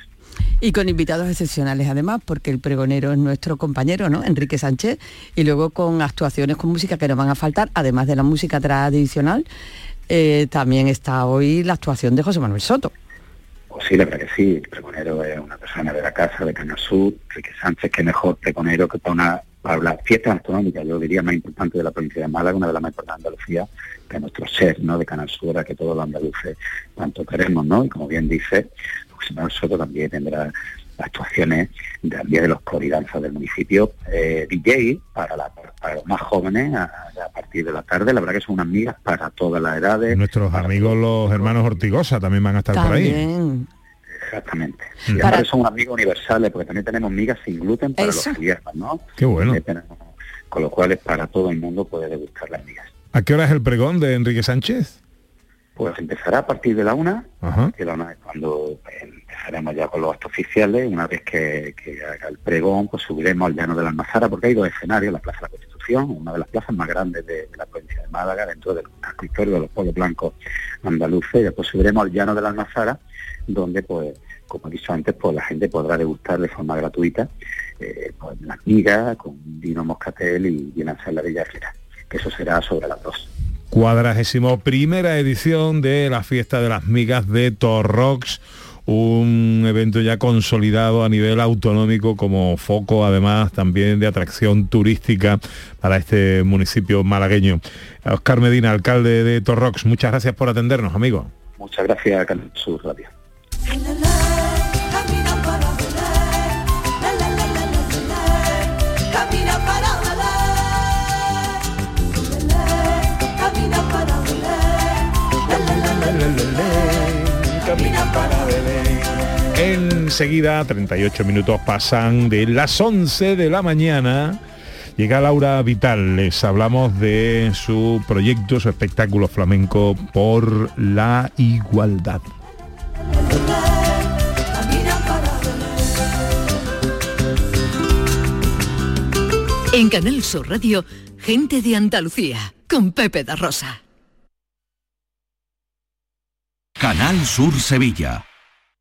[SPEAKER 3] Y con invitados excepcionales además, porque el pregonero es nuestro compañero, ¿no? Enrique Sánchez, y luego con actuaciones con música que nos van a faltar, además de la música tradicional, eh, también está hoy la actuación de José Manuel Soto.
[SPEAKER 12] Pues sí, la verdad que sí, el pregonero es una persona de la casa, de Canal Sur, Enrique Sánchez, que mejor pregonero que para una para la fiesta gastronómica, yo diría más importante de la provincia de Málaga, una de las más importantes de Andalucía, que nuestro chef, ¿no? De Canal Sur, a que todos los andaluces tanto queremos, ¿no? Y como bien dice, Manuel Soto también tendrá actuaciones del Día de los Cor y Danzas del municipio, eh, DJ para, la- para los más jóvenes a, a partir de la tarde, la verdad que son unas migas para todas las edades,
[SPEAKER 1] Nuestros amigos los hermanos Ortigosa también van a estar por ahí.
[SPEAKER 12] Exactamente.
[SPEAKER 1] Mm.
[SPEAKER 12] Y
[SPEAKER 1] Para-
[SPEAKER 12] además son amigos universales, porque también tenemos migas sin gluten para
[SPEAKER 3] Eso.
[SPEAKER 12] los celíacos, ¿no?
[SPEAKER 1] Qué bueno.
[SPEAKER 12] Eh, tenemos- con lo cual es para todo el mundo puede degustar las migas.
[SPEAKER 1] ¿A qué hora es el pregón de Enrique Sánchez?
[SPEAKER 12] Pues empezará a partir de la una,
[SPEAKER 1] Ajá.
[SPEAKER 12] que la una es cuando empezaremos ya con los actos oficiales, una vez que, haga el pregón, pues subiremos al llano de la Almazara, porque hay dos escenarios, la Plaza de la Constitución, una de las plazas más grandes de, la provincia de Málaga, dentro del casco histórico de los pueblos blancos andaluces, y después subiremos al llano de la Almazara, donde pues como he dicho antes, pues la gente podrá degustar de forma gratuita eh, pues, las migas con vino moscatel y, y una ensaladilla rica, que eso será sobre las dos.
[SPEAKER 1] Cuadragésimo primera edición de la fiesta de las migas de Torrox, un evento ya consolidado a nivel autonómico como foco además también de atracción turística para este municipio malagueño. Oscar Medina, alcalde de Torrox, muchas gracias por atendernos, amigo.
[SPEAKER 12] Muchas gracias, Canal Sur Radio.
[SPEAKER 1] Enseguida, 38 minutos pasan de las 11 de la mañana. Llega Laura Vital, les hablamos de su proyecto, su espectáculo flamenco por la igualdad.
[SPEAKER 4] En Canal Sur Radio, gente de Andalucía, con Pepe da Rosa.
[SPEAKER 7] Canal Sur Sevilla.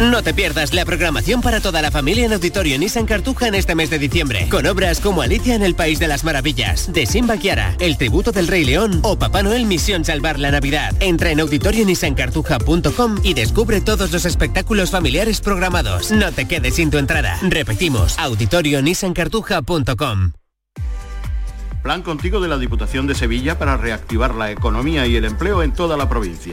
[SPEAKER 13] No te pierdas la programación para toda la familia en Auditorio Nissan Cartuja en este mes de diciembre, con obras como Alicia en el País de las Maravillas, de Simba Kiara, El Tributo del Rey León o Papá Noel Misión Salvar la Navidad. Entra en auditorionissancartuja.com y descubre todos los espectáculos familiares programados. No te quedes sin tu entrada. Repetimos, auditorionissancartuja.com.
[SPEAKER 14] Plan contigo de la Diputación de Sevilla para reactivar la economía y el empleo en toda la provincia.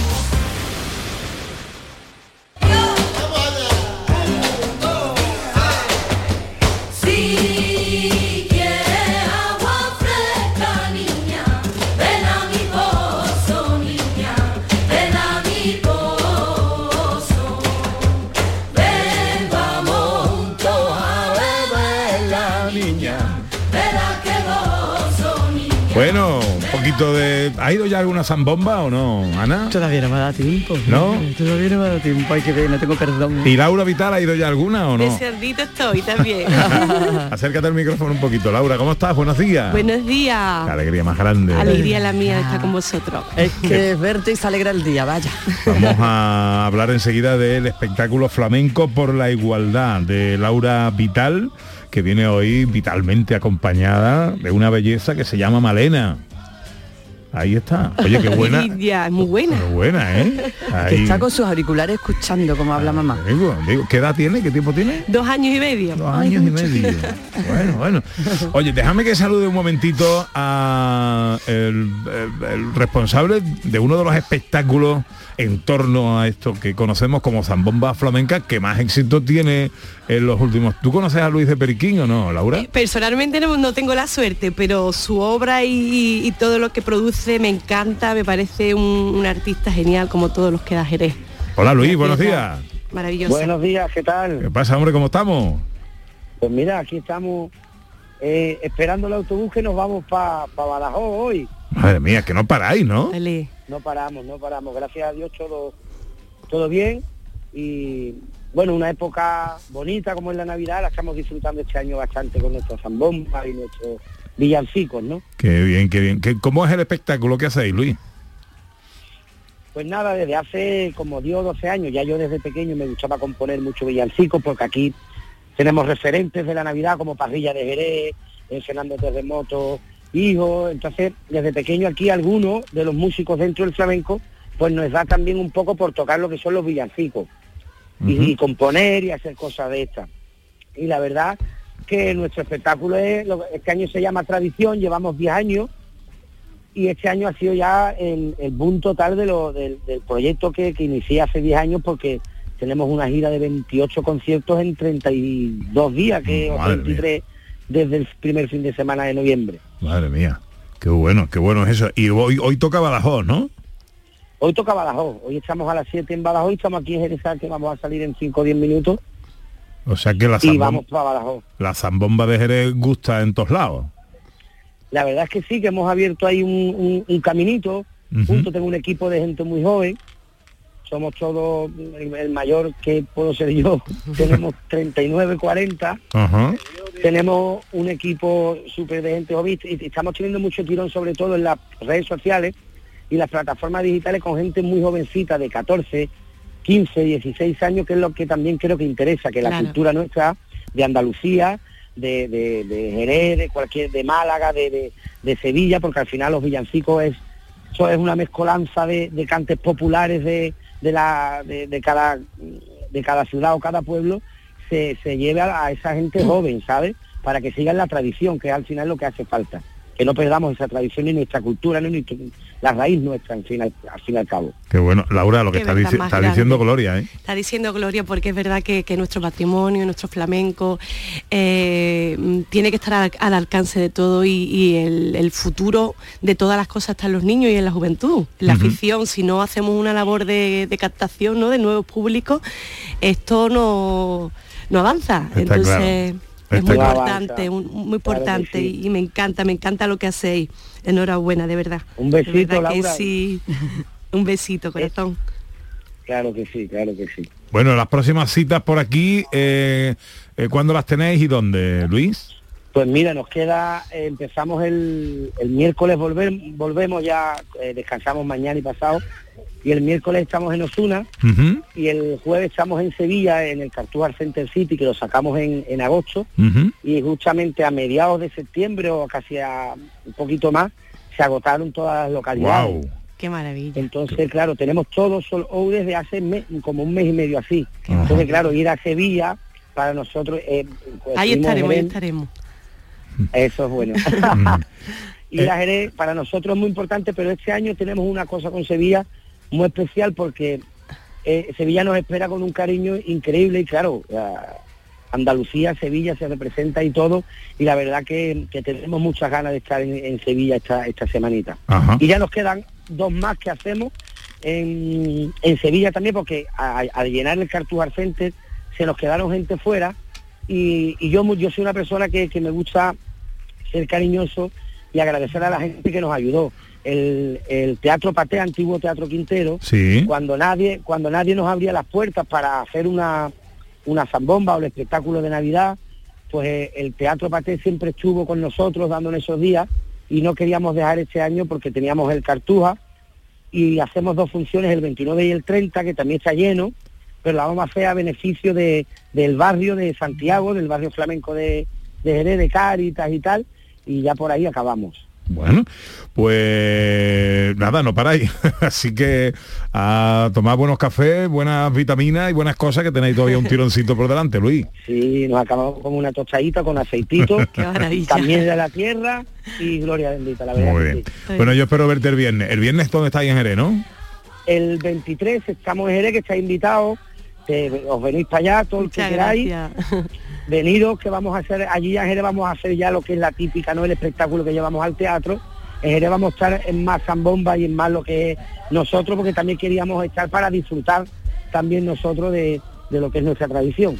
[SPEAKER 1] Poquito de... ¿Ha ido ya alguna zambomba o no, Ana?
[SPEAKER 3] Todavía no me da tiempo.
[SPEAKER 1] ¿No?
[SPEAKER 3] Todavía no me da tiempo, hay que ver, no tengo perdón.
[SPEAKER 1] ¿Y Laura Vital ha ido ya alguna o no?
[SPEAKER 15] Desertito estoy también.
[SPEAKER 1] Acércate al micrófono un poquito. Laura, ¿cómo estás? Buenos días.
[SPEAKER 15] Buenos días.
[SPEAKER 1] Qué alegría más grande.
[SPEAKER 15] Alegría la mía de estar con vosotros.
[SPEAKER 3] Es que verte y se alegra el día, vaya.
[SPEAKER 1] Vamos a hablar enseguida del espectáculo flamenco por la igualdad de Laura Vital, que viene hoy vitalmente acompañada de una belleza que se llama Malena. Ahí está. Oye, qué buena.
[SPEAKER 15] Lidia, es muy buena.
[SPEAKER 1] Qué buena, ¿eh?
[SPEAKER 3] Que está con sus auriculares escuchando como habla mamá.
[SPEAKER 1] Digo, digo, ¿Qué edad tiene? ¿Qué tiempo tiene?
[SPEAKER 15] Dos años y medio.
[SPEAKER 1] Dos años y medio. Bueno, bueno. Oye, déjame que salude un momentito a el, el- el responsable de uno de los espectáculos en torno a esto que conocemos como zambomba flamenca que más éxito tiene en los últimos. ¿Tú conoces a Luis de Periquín o no, Laura?
[SPEAKER 15] Personalmente no, no tengo la suerte, pero su obra y, y todo lo que produce me encanta, me parece un, un artista genial como todos los que da Jerez.
[SPEAKER 1] Hola Luis, buenos días.
[SPEAKER 15] Maravilloso.
[SPEAKER 16] Buenos días, ¿qué tal?
[SPEAKER 1] ¿Qué pasa, hombre? ¿Cómo estamos?
[SPEAKER 16] Pues mira, aquí estamos eh, esperando el autobús que nos vamos para Badajoz hoy.
[SPEAKER 1] Madre mía, que no paráis, ¿no?
[SPEAKER 17] No paramos, no paramos. Gracias a Dios todo, todo bien y bueno, una época bonita como es la Navidad, la estamos disfrutando este año bastante con nuestros zambombas y nuestros villancicos, ¿no?
[SPEAKER 1] Qué bien, qué bien. ¿Qué- ¿Cómo es el espectáculo que hacéis, Luis?
[SPEAKER 17] Pues nada, desde hace como 10 o 12 años, ya yo desde pequeño me gustaba componer mucho villancicos porque aquí tenemos referentes de la Navidad como Parrilla de Jerez, Fernando Terremoto, Hijo, entonces desde pequeño aquí algunos de los músicos dentro del flamenco pues nos da también un poco por tocar lo que son los villancicos. Y, y componer y hacer cosas de estas. Y la verdad que nuestro espectáculo es, lo- este año se llama Tradición, llevamos 10 años. Y este año ha sido ya el, el boom total de lo, del, del proyecto que, que inicié hace 10 años porque tenemos una gira de 28 conciertos en 32 días, que o
[SPEAKER 1] Madre
[SPEAKER 17] 33 desde el primer fin de semana de noviembre.
[SPEAKER 1] Madre mía. Qué bueno, qué bueno es eso. Y hoy, hoy toca Badajoz, ¿no?
[SPEAKER 17] Hoy toca Badajoz, hoy estamos a las 7 en Badajoz y estamos aquí en Jerez, que vamos a salir en 5 o 10 minutos
[SPEAKER 1] O sea que la,
[SPEAKER 17] y
[SPEAKER 1] zambom-
[SPEAKER 17] vamos para Badajoz.
[SPEAKER 1] la zambomba de Jerez gusta en todos lados.
[SPEAKER 17] La verdad es que sí, que hemos abierto ahí un, un- un caminito, junto tengo un equipo de gente muy joven, somos todos, el, mayor que puedo ser yo, tenemos 39, 40,
[SPEAKER 1] Ajá.
[SPEAKER 17] tenemos un equipo súper de gente joven y estamos teniendo mucho tirón sobre todo en las redes sociales y las plataformas digitales con gente muy jovencita de 14, 15, 16 años, que es lo que también creo que interesa, que la cultura nuestra de Andalucía, de, de, de Jerez, de cualquier, de Málaga, de, de, de Sevilla, porque al final los villancicos es, eso es una mezcolanza de, de cantes populares de, de la, de, de cada de cada ciudad o cada pueblo, se, se lleve a, a esa gente joven, ¿sabes? Para que sigan la tradición, que es al final lo que hace falta. Que no perdamos esa tradición ni nuestra cultura, ni nuestra- la raíz nuestra, al fin, al, al fin y al cabo.
[SPEAKER 1] Qué bueno. Laura, lo que
[SPEAKER 15] Qué
[SPEAKER 1] está, dici- diciendo Gloria, ¿eh?
[SPEAKER 15] Está diciendo Gloria porque es verdad que, que nuestro patrimonio, nuestro flamenco, eh, mm, tiene que estar al, al alcance de todo y, y el, el futuro de todas las cosas está en los niños y en la juventud, en la
[SPEAKER 18] Ujú.
[SPEAKER 15] afición. Si no hacemos una labor de, de captación ¿no? de nuevos públicos, esto no, no avanza.
[SPEAKER 18] Está
[SPEAKER 15] Entonces
[SPEAKER 18] claro.
[SPEAKER 15] Es muy importante, un- muy
[SPEAKER 17] Claro
[SPEAKER 15] importante
[SPEAKER 17] sí.
[SPEAKER 15] y, me encanta, me encanta lo que hacéis. Enhorabuena, de verdad.
[SPEAKER 17] Un
[SPEAKER 15] De
[SPEAKER 17] besito,
[SPEAKER 15] verdad que sí. Un besito, corazón.
[SPEAKER 17] Claro que sí, claro que sí.
[SPEAKER 1] Bueno, las próximas citas por aquí, eh, eh, ¿cuándo las tenéis y dónde, Luis?
[SPEAKER 17] Pues mira, nos queda, eh, empezamos el, el miércoles, volver, volvemos ya, eh, descansamos mañana y pasado, y el miércoles estamos en Osuna, y el jueves estamos en Sevilla, en el Cartujar Center City, que lo sacamos en, en agosto, y justamente a mediados de septiembre o casi a un poquito más, se agotaron todas las localidades.
[SPEAKER 15] Qué maravilla.
[SPEAKER 17] Entonces, claro, tenemos todos sol out desde hace como un mes y medio así. Entonces, claro, ir a Sevilla para nosotros... eh, pues,
[SPEAKER 15] Ahí estaremos, ahí estaremos.
[SPEAKER 17] Eso es bueno. y la Jerez para nosotros es muy importante, pero este año tenemos una cosa con Sevilla muy especial porque eh, Sevilla nos espera con un cariño increíble y claro, la- Andalucía, Sevilla se representa y todo, y la verdad que, que tenemos muchas ganas de estar en, en Sevilla esta, esta semanita.
[SPEAKER 1] Ajá.
[SPEAKER 17] Y ya nos quedan dos más que hacemos en, en Sevilla también, porque al llenar el Cartujar Center se nos quedaron gente fuera y, y yo, yo soy una persona que, que me gusta ser cariñoso y agradecer a la gente que nos ayudó. El, el Teatro Paté, antiguo Teatro Quintero,
[SPEAKER 1] Sí.
[SPEAKER 17] cuando nadie, cuando nadie nos abría las puertas para hacer una, una zambomba o el espectáculo de Navidad, pues eh, el Teatro Paté siempre estuvo con nosotros dándonos esos días y no queríamos dejar este año porque teníamos el Cartuja y hacemos dos funciones, el 29 y el 30, que también está lleno, pero la vamos a hacer a beneficio de, del barrio de Santiago, del barrio flamenco de, de Jerez, de Cáritas y tal, y ya por ahí acabamos.
[SPEAKER 1] Bueno, pues nada, no paráis. Así que a tomar buenos cafés, buenas vitaminas y buenas cosas que tenéis todavía un tironcito por delante, Luis.
[SPEAKER 17] Sí, nos acabamos como una tostadita con aceitito, también de la tierra y gloria bendita, la verdad.
[SPEAKER 1] Muy bien.
[SPEAKER 17] sí.
[SPEAKER 1] Bueno, yo espero verte el viernes. El viernes dónde estáis en Jerez, ¿no?
[SPEAKER 17] El 23 estamos en Jerez, que estáis invitados, que os venís para allá, todo el que
[SPEAKER 15] Muchas
[SPEAKER 17] queráis.
[SPEAKER 15] gracias.
[SPEAKER 17] Venidos que vamos a hacer allí en Jerez vamos a hacer ya lo que es la típica no el espectáculo que llevamos al teatro. En Jerez vamos a estar en más zambomba y en más lo que es nosotros porque también queríamos estar para disfrutar también nosotros de, de lo que es nuestra tradición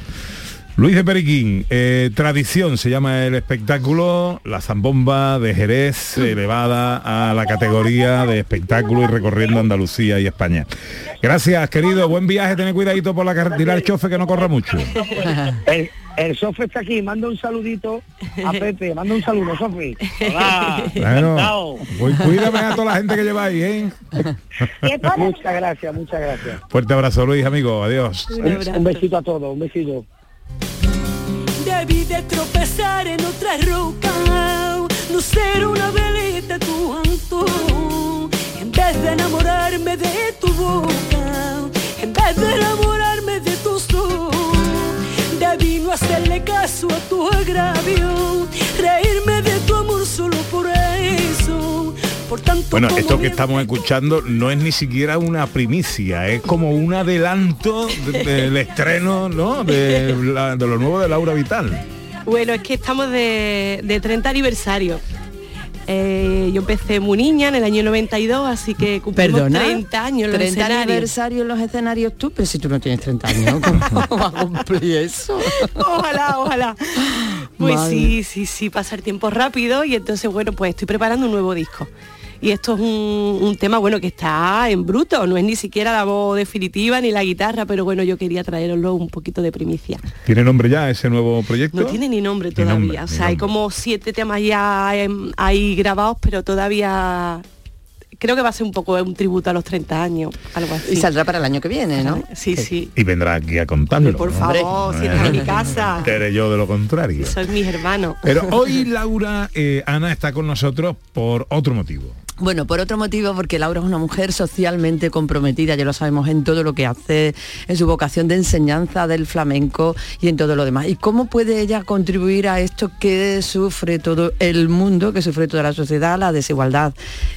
[SPEAKER 1] Luis de Periquín, eh, Tradición se llama el espectáculo, la zambomba de Jerez elevada a la categoría de espectáculo y recorriendo Andalucía y España. Gracias, querido, buen viaje, ten cuidadito por la carretera el chofe que no corra mucho.
[SPEAKER 17] El, el Sofe está aquí, manda un saludito a Pepe, manda un saludo, Sofi. Hola,
[SPEAKER 1] Bueno, pues cuídame a toda la gente que lleváis, ¿eh?
[SPEAKER 17] muchas gracias, muchas gracias.
[SPEAKER 1] Fuerte abrazo, Luis, amigo, adiós.
[SPEAKER 17] Un besito a todos, un besito.
[SPEAKER 11] Debí de tropezar en otra roca, no ser una velita tu anto. En vez de enamorarme de tu boca, en vez de enamorarme de tu sol, debí no hacerle caso a tu agravio, reírme de tu amor solo por eso. Por tanto,
[SPEAKER 1] Bueno, esto que estamos escuchando no es ni siquiera una primicia, es como un adelanto de- del estreno, ¿no? De, la- de lo nuevo de Laura Vital.
[SPEAKER 15] Bueno, es que estamos de, de 30 aniversario. Eh, yo empecé muy niña en el año 92, así que cumplimos
[SPEAKER 3] Perdona,
[SPEAKER 15] 30 años los
[SPEAKER 3] 30
[SPEAKER 15] escenarios.
[SPEAKER 3] aniversario en los escenarios tú, pero si tú no tienes 30 años, ¿cómo vas a cumplir eso?
[SPEAKER 15] Ojalá, ojalá. Pues
[SPEAKER 3] Madre.
[SPEAKER 15] sí, sí, sí, pasa el tiempo rápido y entonces, bueno, pues estoy preparando un nuevo disco. Y esto es un, un tema, bueno, que está en bruto, no es ni siquiera la voz definitiva ni la guitarra, pero bueno, yo quería traeroslo un poquito de primicia.
[SPEAKER 1] ¿Tiene nombre ya ese nuevo proyecto?
[SPEAKER 15] No tiene ni nombre
[SPEAKER 1] Ni
[SPEAKER 15] todavía,
[SPEAKER 1] nombre,
[SPEAKER 15] o sea, hay como siete temas ya ahí grabados, pero todavía creo que va a ser un poco un tributo a los 30 años, algo así.
[SPEAKER 3] Y saldrá para el año que viene, ¿no?
[SPEAKER 15] Sí, sí.
[SPEAKER 1] Y vendrá aquí a contarlo.
[SPEAKER 15] Por
[SPEAKER 1] ¿no?
[SPEAKER 15] favor, si está en mi casa.
[SPEAKER 1] Seré yo de lo contrario.
[SPEAKER 15] Soy mis hermanos.
[SPEAKER 1] Pero hoy Laura, eh, Ana está con nosotros por otro motivo.
[SPEAKER 3] Bueno, por otro motivo, porque Laura es una mujer socialmente comprometida, ya lo sabemos, en todo lo que hace, en su vocación de enseñanza del flamenco y en todo lo demás. ¿Y cómo puede ella contribuir a esto que sufre todo el mundo, que sufre toda la sociedad, la desigualdad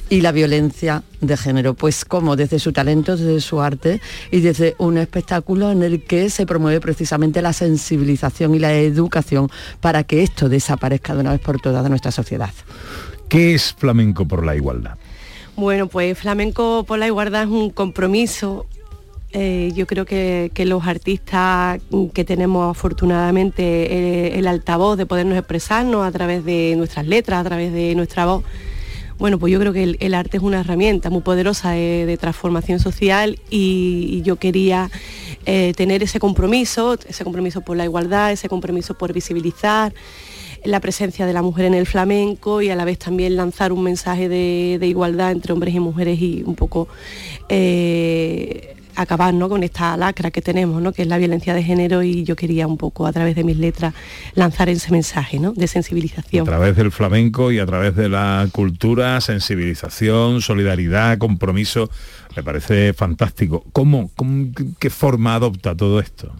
[SPEAKER 3] y la violencia de género? Pues como desde su talento, desde su arte y desde un espectáculo en el que se promueve precisamente la sensibilización y la educación para que esto desaparezca de una vez por todas de nuestra sociedad.
[SPEAKER 1] ¿Qué es flamenco por la igualdad?
[SPEAKER 15] Bueno, pues Flamenco por la Igualdad es un compromiso. Eh, yo creo que, que los artistas que tenemos afortunadamente eh, el altavoz de podernos expresarnos a través de nuestras letras, a través de nuestra voz, bueno, pues yo creo que el, arte es una herramienta muy poderosa de, transformación social y, y yo quería eh, tener ese compromiso, ese compromiso por la igualdad, ese compromiso por visibilizar la presencia de la mujer en el flamenco y a la vez también lanzar un mensaje de, igualdad entre hombres y mujeres y un poco eh, acabar ¿no? con esta lacra que tenemos, ¿no? que es la violencia de género y yo quería un poco a través de mis letras lanzar ese mensaje ¿no? de
[SPEAKER 1] A
[SPEAKER 15] sensibilización.
[SPEAKER 1] través del flamenco y a través de la cultura, sensibilización, solidaridad, compromiso. Me parece fantástico. ¿Cómo, cómo- qué forma adopta todo esto?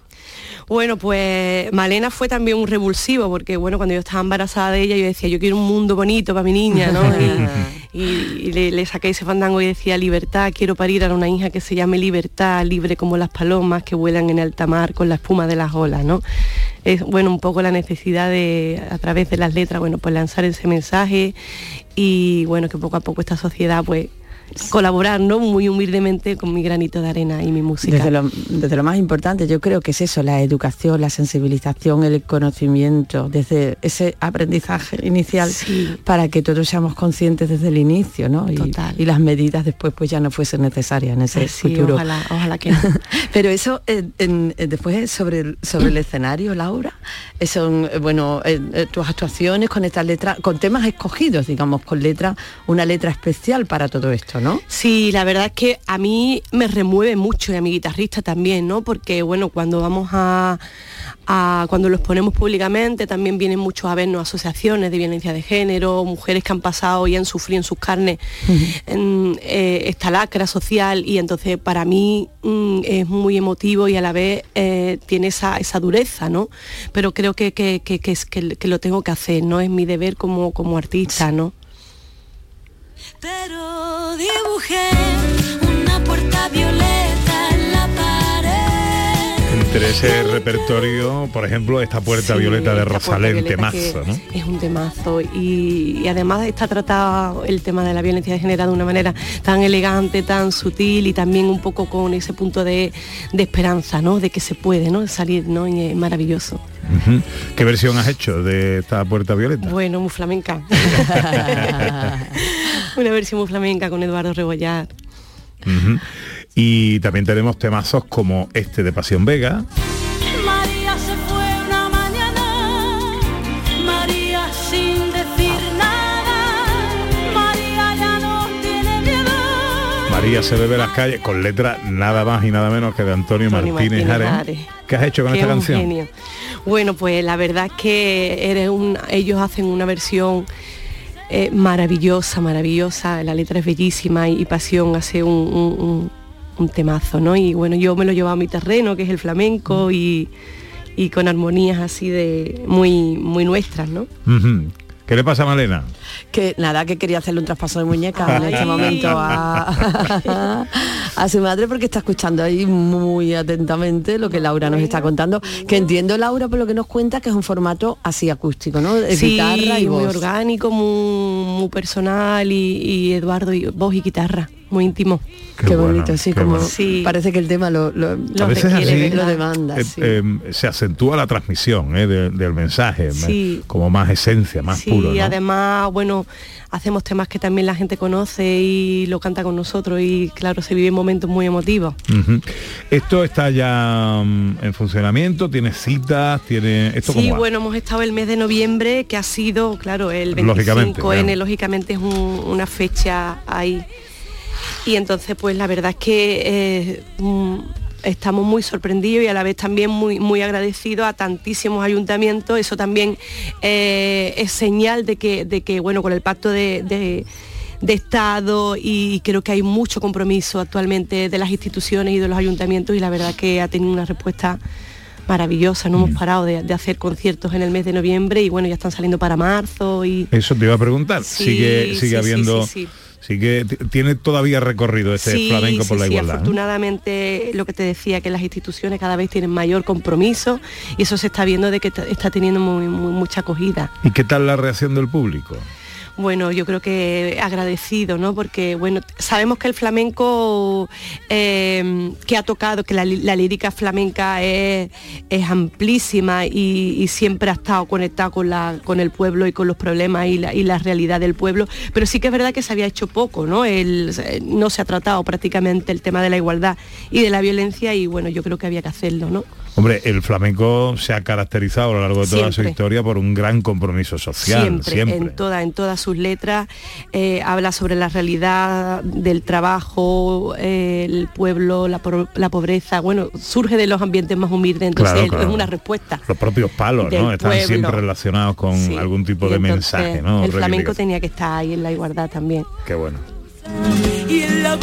[SPEAKER 15] Bueno, pues Malena fue también un revulsivo, porque bueno, cuando yo estaba embarazada de ella, yo decía, yo quiero un mundo bonito para mi niña, ¿no? Y, y- y le, le saqué ese fandango y decía, libertad, quiero parir a una hija que se llame libertad, libre como las palomas que vuelan en alta mar con la espuma de las olas, ¿no? Es bueno un poco la necesidad de, a través de las letras, bueno, pues lanzar ese mensaje y bueno, que poco a poco esta sociedad pues colaborar, ¿no? Muy humildemente con mi granito de arena y mi música.
[SPEAKER 3] Desde lo, desde lo más importante, yo creo que es eso, la educación, la sensibilización, el conocimiento, desde ese aprendizaje inicial para que todos seamos conscientes desde el inicio, ¿no? Y, y las medidas después pues ya no fuesen necesarias en ese
[SPEAKER 15] sí,
[SPEAKER 3] futuro.
[SPEAKER 15] ojalá, ojalá que no.
[SPEAKER 3] Pero eso, eh, en- eh, después sobre el, sobre el escenario, Laura, eh, son, bueno, eh, tus actuaciones con estas letras, con temas escogidos, digamos, con letra, una letra especial para todo esto, ¿no?
[SPEAKER 15] Sí, la verdad es que a mí me remueve mucho y a mi guitarrista también, ¿no? Porque bueno, cuando vamos a, a- cuando los ponemos públicamente también vienen muchos a vernos asociaciones de violencia de género, mujeres que han pasado y han sufrido en sus carnes en, eh, esta lacra social y entonces para mí mm, es muy emotivo y a la vez eh, tiene esa, esa dureza, ¿no? Pero creo que, que, que- que es, que, que lo tengo que hacer, ¿no? Es mi deber como, como artista, ¿no?
[SPEAKER 11] Pero dibujé una puerta violeta.
[SPEAKER 1] Entre ese repertorio, por ejemplo, esta puerta
[SPEAKER 15] Sí,
[SPEAKER 1] violeta de Rosalén, temazo, ¿no?
[SPEAKER 15] Es un temazo y, y además está tratado el tema de la violencia de género de una manera tan elegante, tan sutil y también un poco con ese punto de, de esperanza, ¿no? De que se puede, ¿no? Salir, ¿no? Y es maravilloso.
[SPEAKER 1] ¿Qué versión has hecho de esta puerta violeta?
[SPEAKER 15] Bueno, muy flamenca. Una versión muy flamenca con Eduardo Rebollar.
[SPEAKER 1] Y también tenemos temazos como este de Pasión Vega,
[SPEAKER 11] María se fue una mañana, María sin decir nada, María ya no tiene miedo.
[SPEAKER 1] María se bebe las calles, con letra nada más y nada menos que de Antonio
[SPEAKER 15] Antonio
[SPEAKER 1] Martínez,
[SPEAKER 15] Martínez
[SPEAKER 1] Ares.
[SPEAKER 15] Ares.
[SPEAKER 1] ¿Qué has hecho con esta canción?
[SPEAKER 15] genio. Bueno, pues la verdad es que eres un, ellos hacen una versión eh, maravillosa, maravillosa. La letra es bellísima y, y Pasión hace un, un- un- temazo, ¿no? Y bueno, yo me lo llevo a mi terreno, que es el flamenco, y, y con armonías así de muy, muy nuestras, ¿no?
[SPEAKER 1] ¿Qué le pasa a Malena?
[SPEAKER 3] Que nada, que quería hacerle un traspaso de muñeca en este momento a, a su madre porque está escuchando ahí muy atentamente lo que Laura nos está contando. Que entiendo, Laura, por lo que nos cuenta, que es un formato así acústico, ¿no? De
[SPEAKER 15] sí,
[SPEAKER 3] guitarra y
[SPEAKER 15] muy
[SPEAKER 3] voz.
[SPEAKER 15] orgánico, muy, muy personal y, y Eduardo y voz y guitarra, muy íntimo.
[SPEAKER 1] Qué
[SPEAKER 3] Qué,
[SPEAKER 1] bueno,
[SPEAKER 3] bonito, sí,
[SPEAKER 1] qué
[SPEAKER 3] como
[SPEAKER 1] bueno.
[SPEAKER 15] Sí.
[SPEAKER 3] parece que el tema lo, lo,
[SPEAKER 1] A veces así,
[SPEAKER 3] lo demanda.
[SPEAKER 1] eh,
[SPEAKER 3] sí.
[SPEAKER 1] eh, se acentúa la transmisión eh, de- del mensaje,
[SPEAKER 15] Sí.
[SPEAKER 1] como más esencia, más
[SPEAKER 15] Sí,
[SPEAKER 1] puro.
[SPEAKER 15] y
[SPEAKER 1] ¿no?
[SPEAKER 15] además, bueno, hacemos temas que también la gente conoce y lo canta con nosotros y claro, se viven momentos muy emotivos.
[SPEAKER 1] Esto está ya mm, en funcionamiento, tiene citas, tiene... ¿Esto
[SPEAKER 15] Sí,
[SPEAKER 1] va?
[SPEAKER 15] bueno, hemos estado el mes de noviembre, que ha sido, claro, el
[SPEAKER 1] Lógicamente,
[SPEAKER 15] 25N,
[SPEAKER 1] claro.
[SPEAKER 15] lógicamente es un- una fecha ahí. Y entonces, pues la verdad es que eh, mm, estamos muy sorprendidos y a la vez también muy, muy agradecidos a tantísimos ayuntamientos. Eso también eh, es señal de que, de que, bueno, con el pacto de- de de Estado y creo que hay mucho compromiso actualmente de las instituciones y de los ayuntamientos y la verdad que ha tenido una respuesta maravillosa, no hemos parado de, de hacer conciertos en el mes de noviembre y bueno, ya están saliendo para marzo y
[SPEAKER 1] Eso te iba a preguntar.
[SPEAKER 15] Sí,
[SPEAKER 1] sigue sigue
[SPEAKER 15] sí,
[SPEAKER 1] habiendo...
[SPEAKER 15] sí, sí.
[SPEAKER 1] Sigue, t- tiene todavía recorrido este
[SPEAKER 15] Sí,
[SPEAKER 1] flamenco por
[SPEAKER 15] sí,
[SPEAKER 1] la
[SPEAKER 15] sí,
[SPEAKER 1] igualdad. ¿eh?
[SPEAKER 15] afortunadamente lo que te decía, que las instituciones cada vez tienen mayor compromiso y eso se está viendo de que está teniendo muy- muy- mucha acogida.
[SPEAKER 1] ¿Y qué tal la reacción del público?
[SPEAKER 15] Bueno, yo creo que agradecido, ¿no? Porque, bueno, sabemos que el flamenco eh, que ha tocado, que la, lírica flamenca es, es amplísima y, siempre ha estado conectado con, la, con el pueblo y con los problemas y la, y la realidad del pueblo, pero sí que es verdad que se había hecho poco, ¿no? No se ha tratado prácticamente el tema de la igualdad y de la violencia y, bueno, yo creo que había que hacerlo, ¿no?
[SPEAKER 1] Hombre, el flamenco se ha caracterizado a lo largo de toda su historia por un gran compromiso social.
[SPEAKER 15] siempre,
[SPEAKER 1] Siempre.
[SPEAKER 15] en toda en todas sus letras eh, habla sobre la realidad del trabajo eh, el pueblo la, pobreza bueno surge de los ambientes más humildes entonces
[SPEAKER 1] Claro,
[SPEAKER 15] es una respuesta
[SPEAKER 1] Los propios palos, ¿no? Están
[SPEAKER 15] pueblo.
[SPEAKER 1] siempre relacionados con
[SPEAKER 15] Sí.
[SPEAKER 1] algún tipo
[SPEAKER 15] Y
[SPEAKER 1] de
[SPEAKER 15] entonces,
[SPEAKER 1] mensaje, ¿no?
[SPEAKER 15] el flamenco tenía que estar ahí en la igualdad también
[SPEAKER 1] Qué bueno.
[SPEAKER 11] Y en la.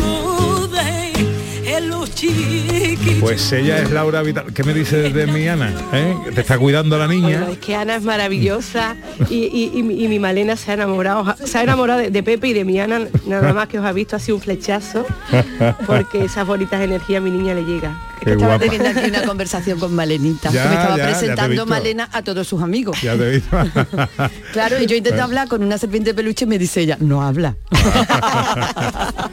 [SPEAKER 1] Pues ella es Laura Vital. ¿Qué me dices de mi Ana? ¿Eh? ¿Te está cuidando la niña?
[SPEAKER 15] Bueno, es que Ana es maravillosa y, y- y mi- y mi Malena se ha enamorado, se ha enamorado de, de Pepe y de mi Ana, nada más que os ha visto así un flechazo, porque esas bonitas energías a mi niña le llega.
[SPEAKER 3] Estaba teniendo aquí una conversación con Malenita,
[SPEAKER 1] Ya,
[SPEAKER 3] que me estaba
[SPEAKER 1] ya,
[SPEAKER 3] presentando. Malena a todos sus amigos.
[SPEAKER 1] Ya te he visto.
[SPEAKER 3] Claro, y yo intento hablar con una serpiente de peluche y me dice ella, no habla.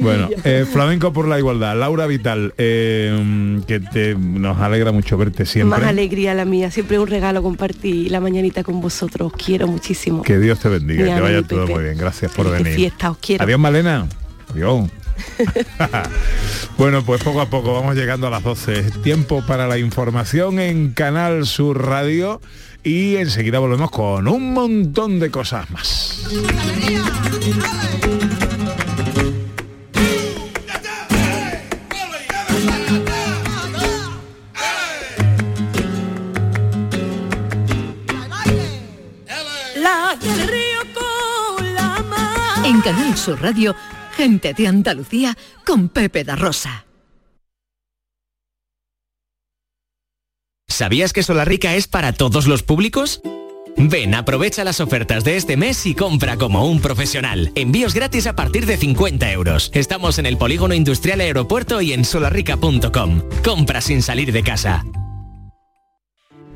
[SPEAKER 1] Bueno, eh, flamenco por la igualdad. Laura Vital, eh, que te, nos alegra mucho verte siempre.
[SPEAKER 15] Más alegría la mía, siempre un regalo compartir la mañanita con vosotros, os quiero muchísimo.
[SPEAKER 1] Que Dios te bendiga,
[SPEAKER 15] Mi
[SPEAKER 1] que vaya todo
[SPEAKER 15] Pepe.
[SPEAKER 1] muy bien. Gracias por
[SPEAKER 15] Feliz
[SPEAKER 1] venir.
[SPEAKER 15] fiesta, os quiero.
[SPEAKER 1] Adiós, Malena. Adiós. bueno, pues poco a poco vamos llegando a las 12. Es tiempo para la información en Canal Sur Radio y enseguida volvemos con un montón de cosas más.
[SPEAKER 4] En Canal Sur Radio, gente de Andalucía con Pepe da Rosa.
[SPEAKER 18] ¿Sabías que Solarrica es para todos los públicos? Ven, aprovecha las ofertas de este mes y compra como un profesional. Envíos gratis a partir de 50 euros. Estamos en el Polígono Industrial Aeropuerto y en solarrica.com. Compra sin salir de casa.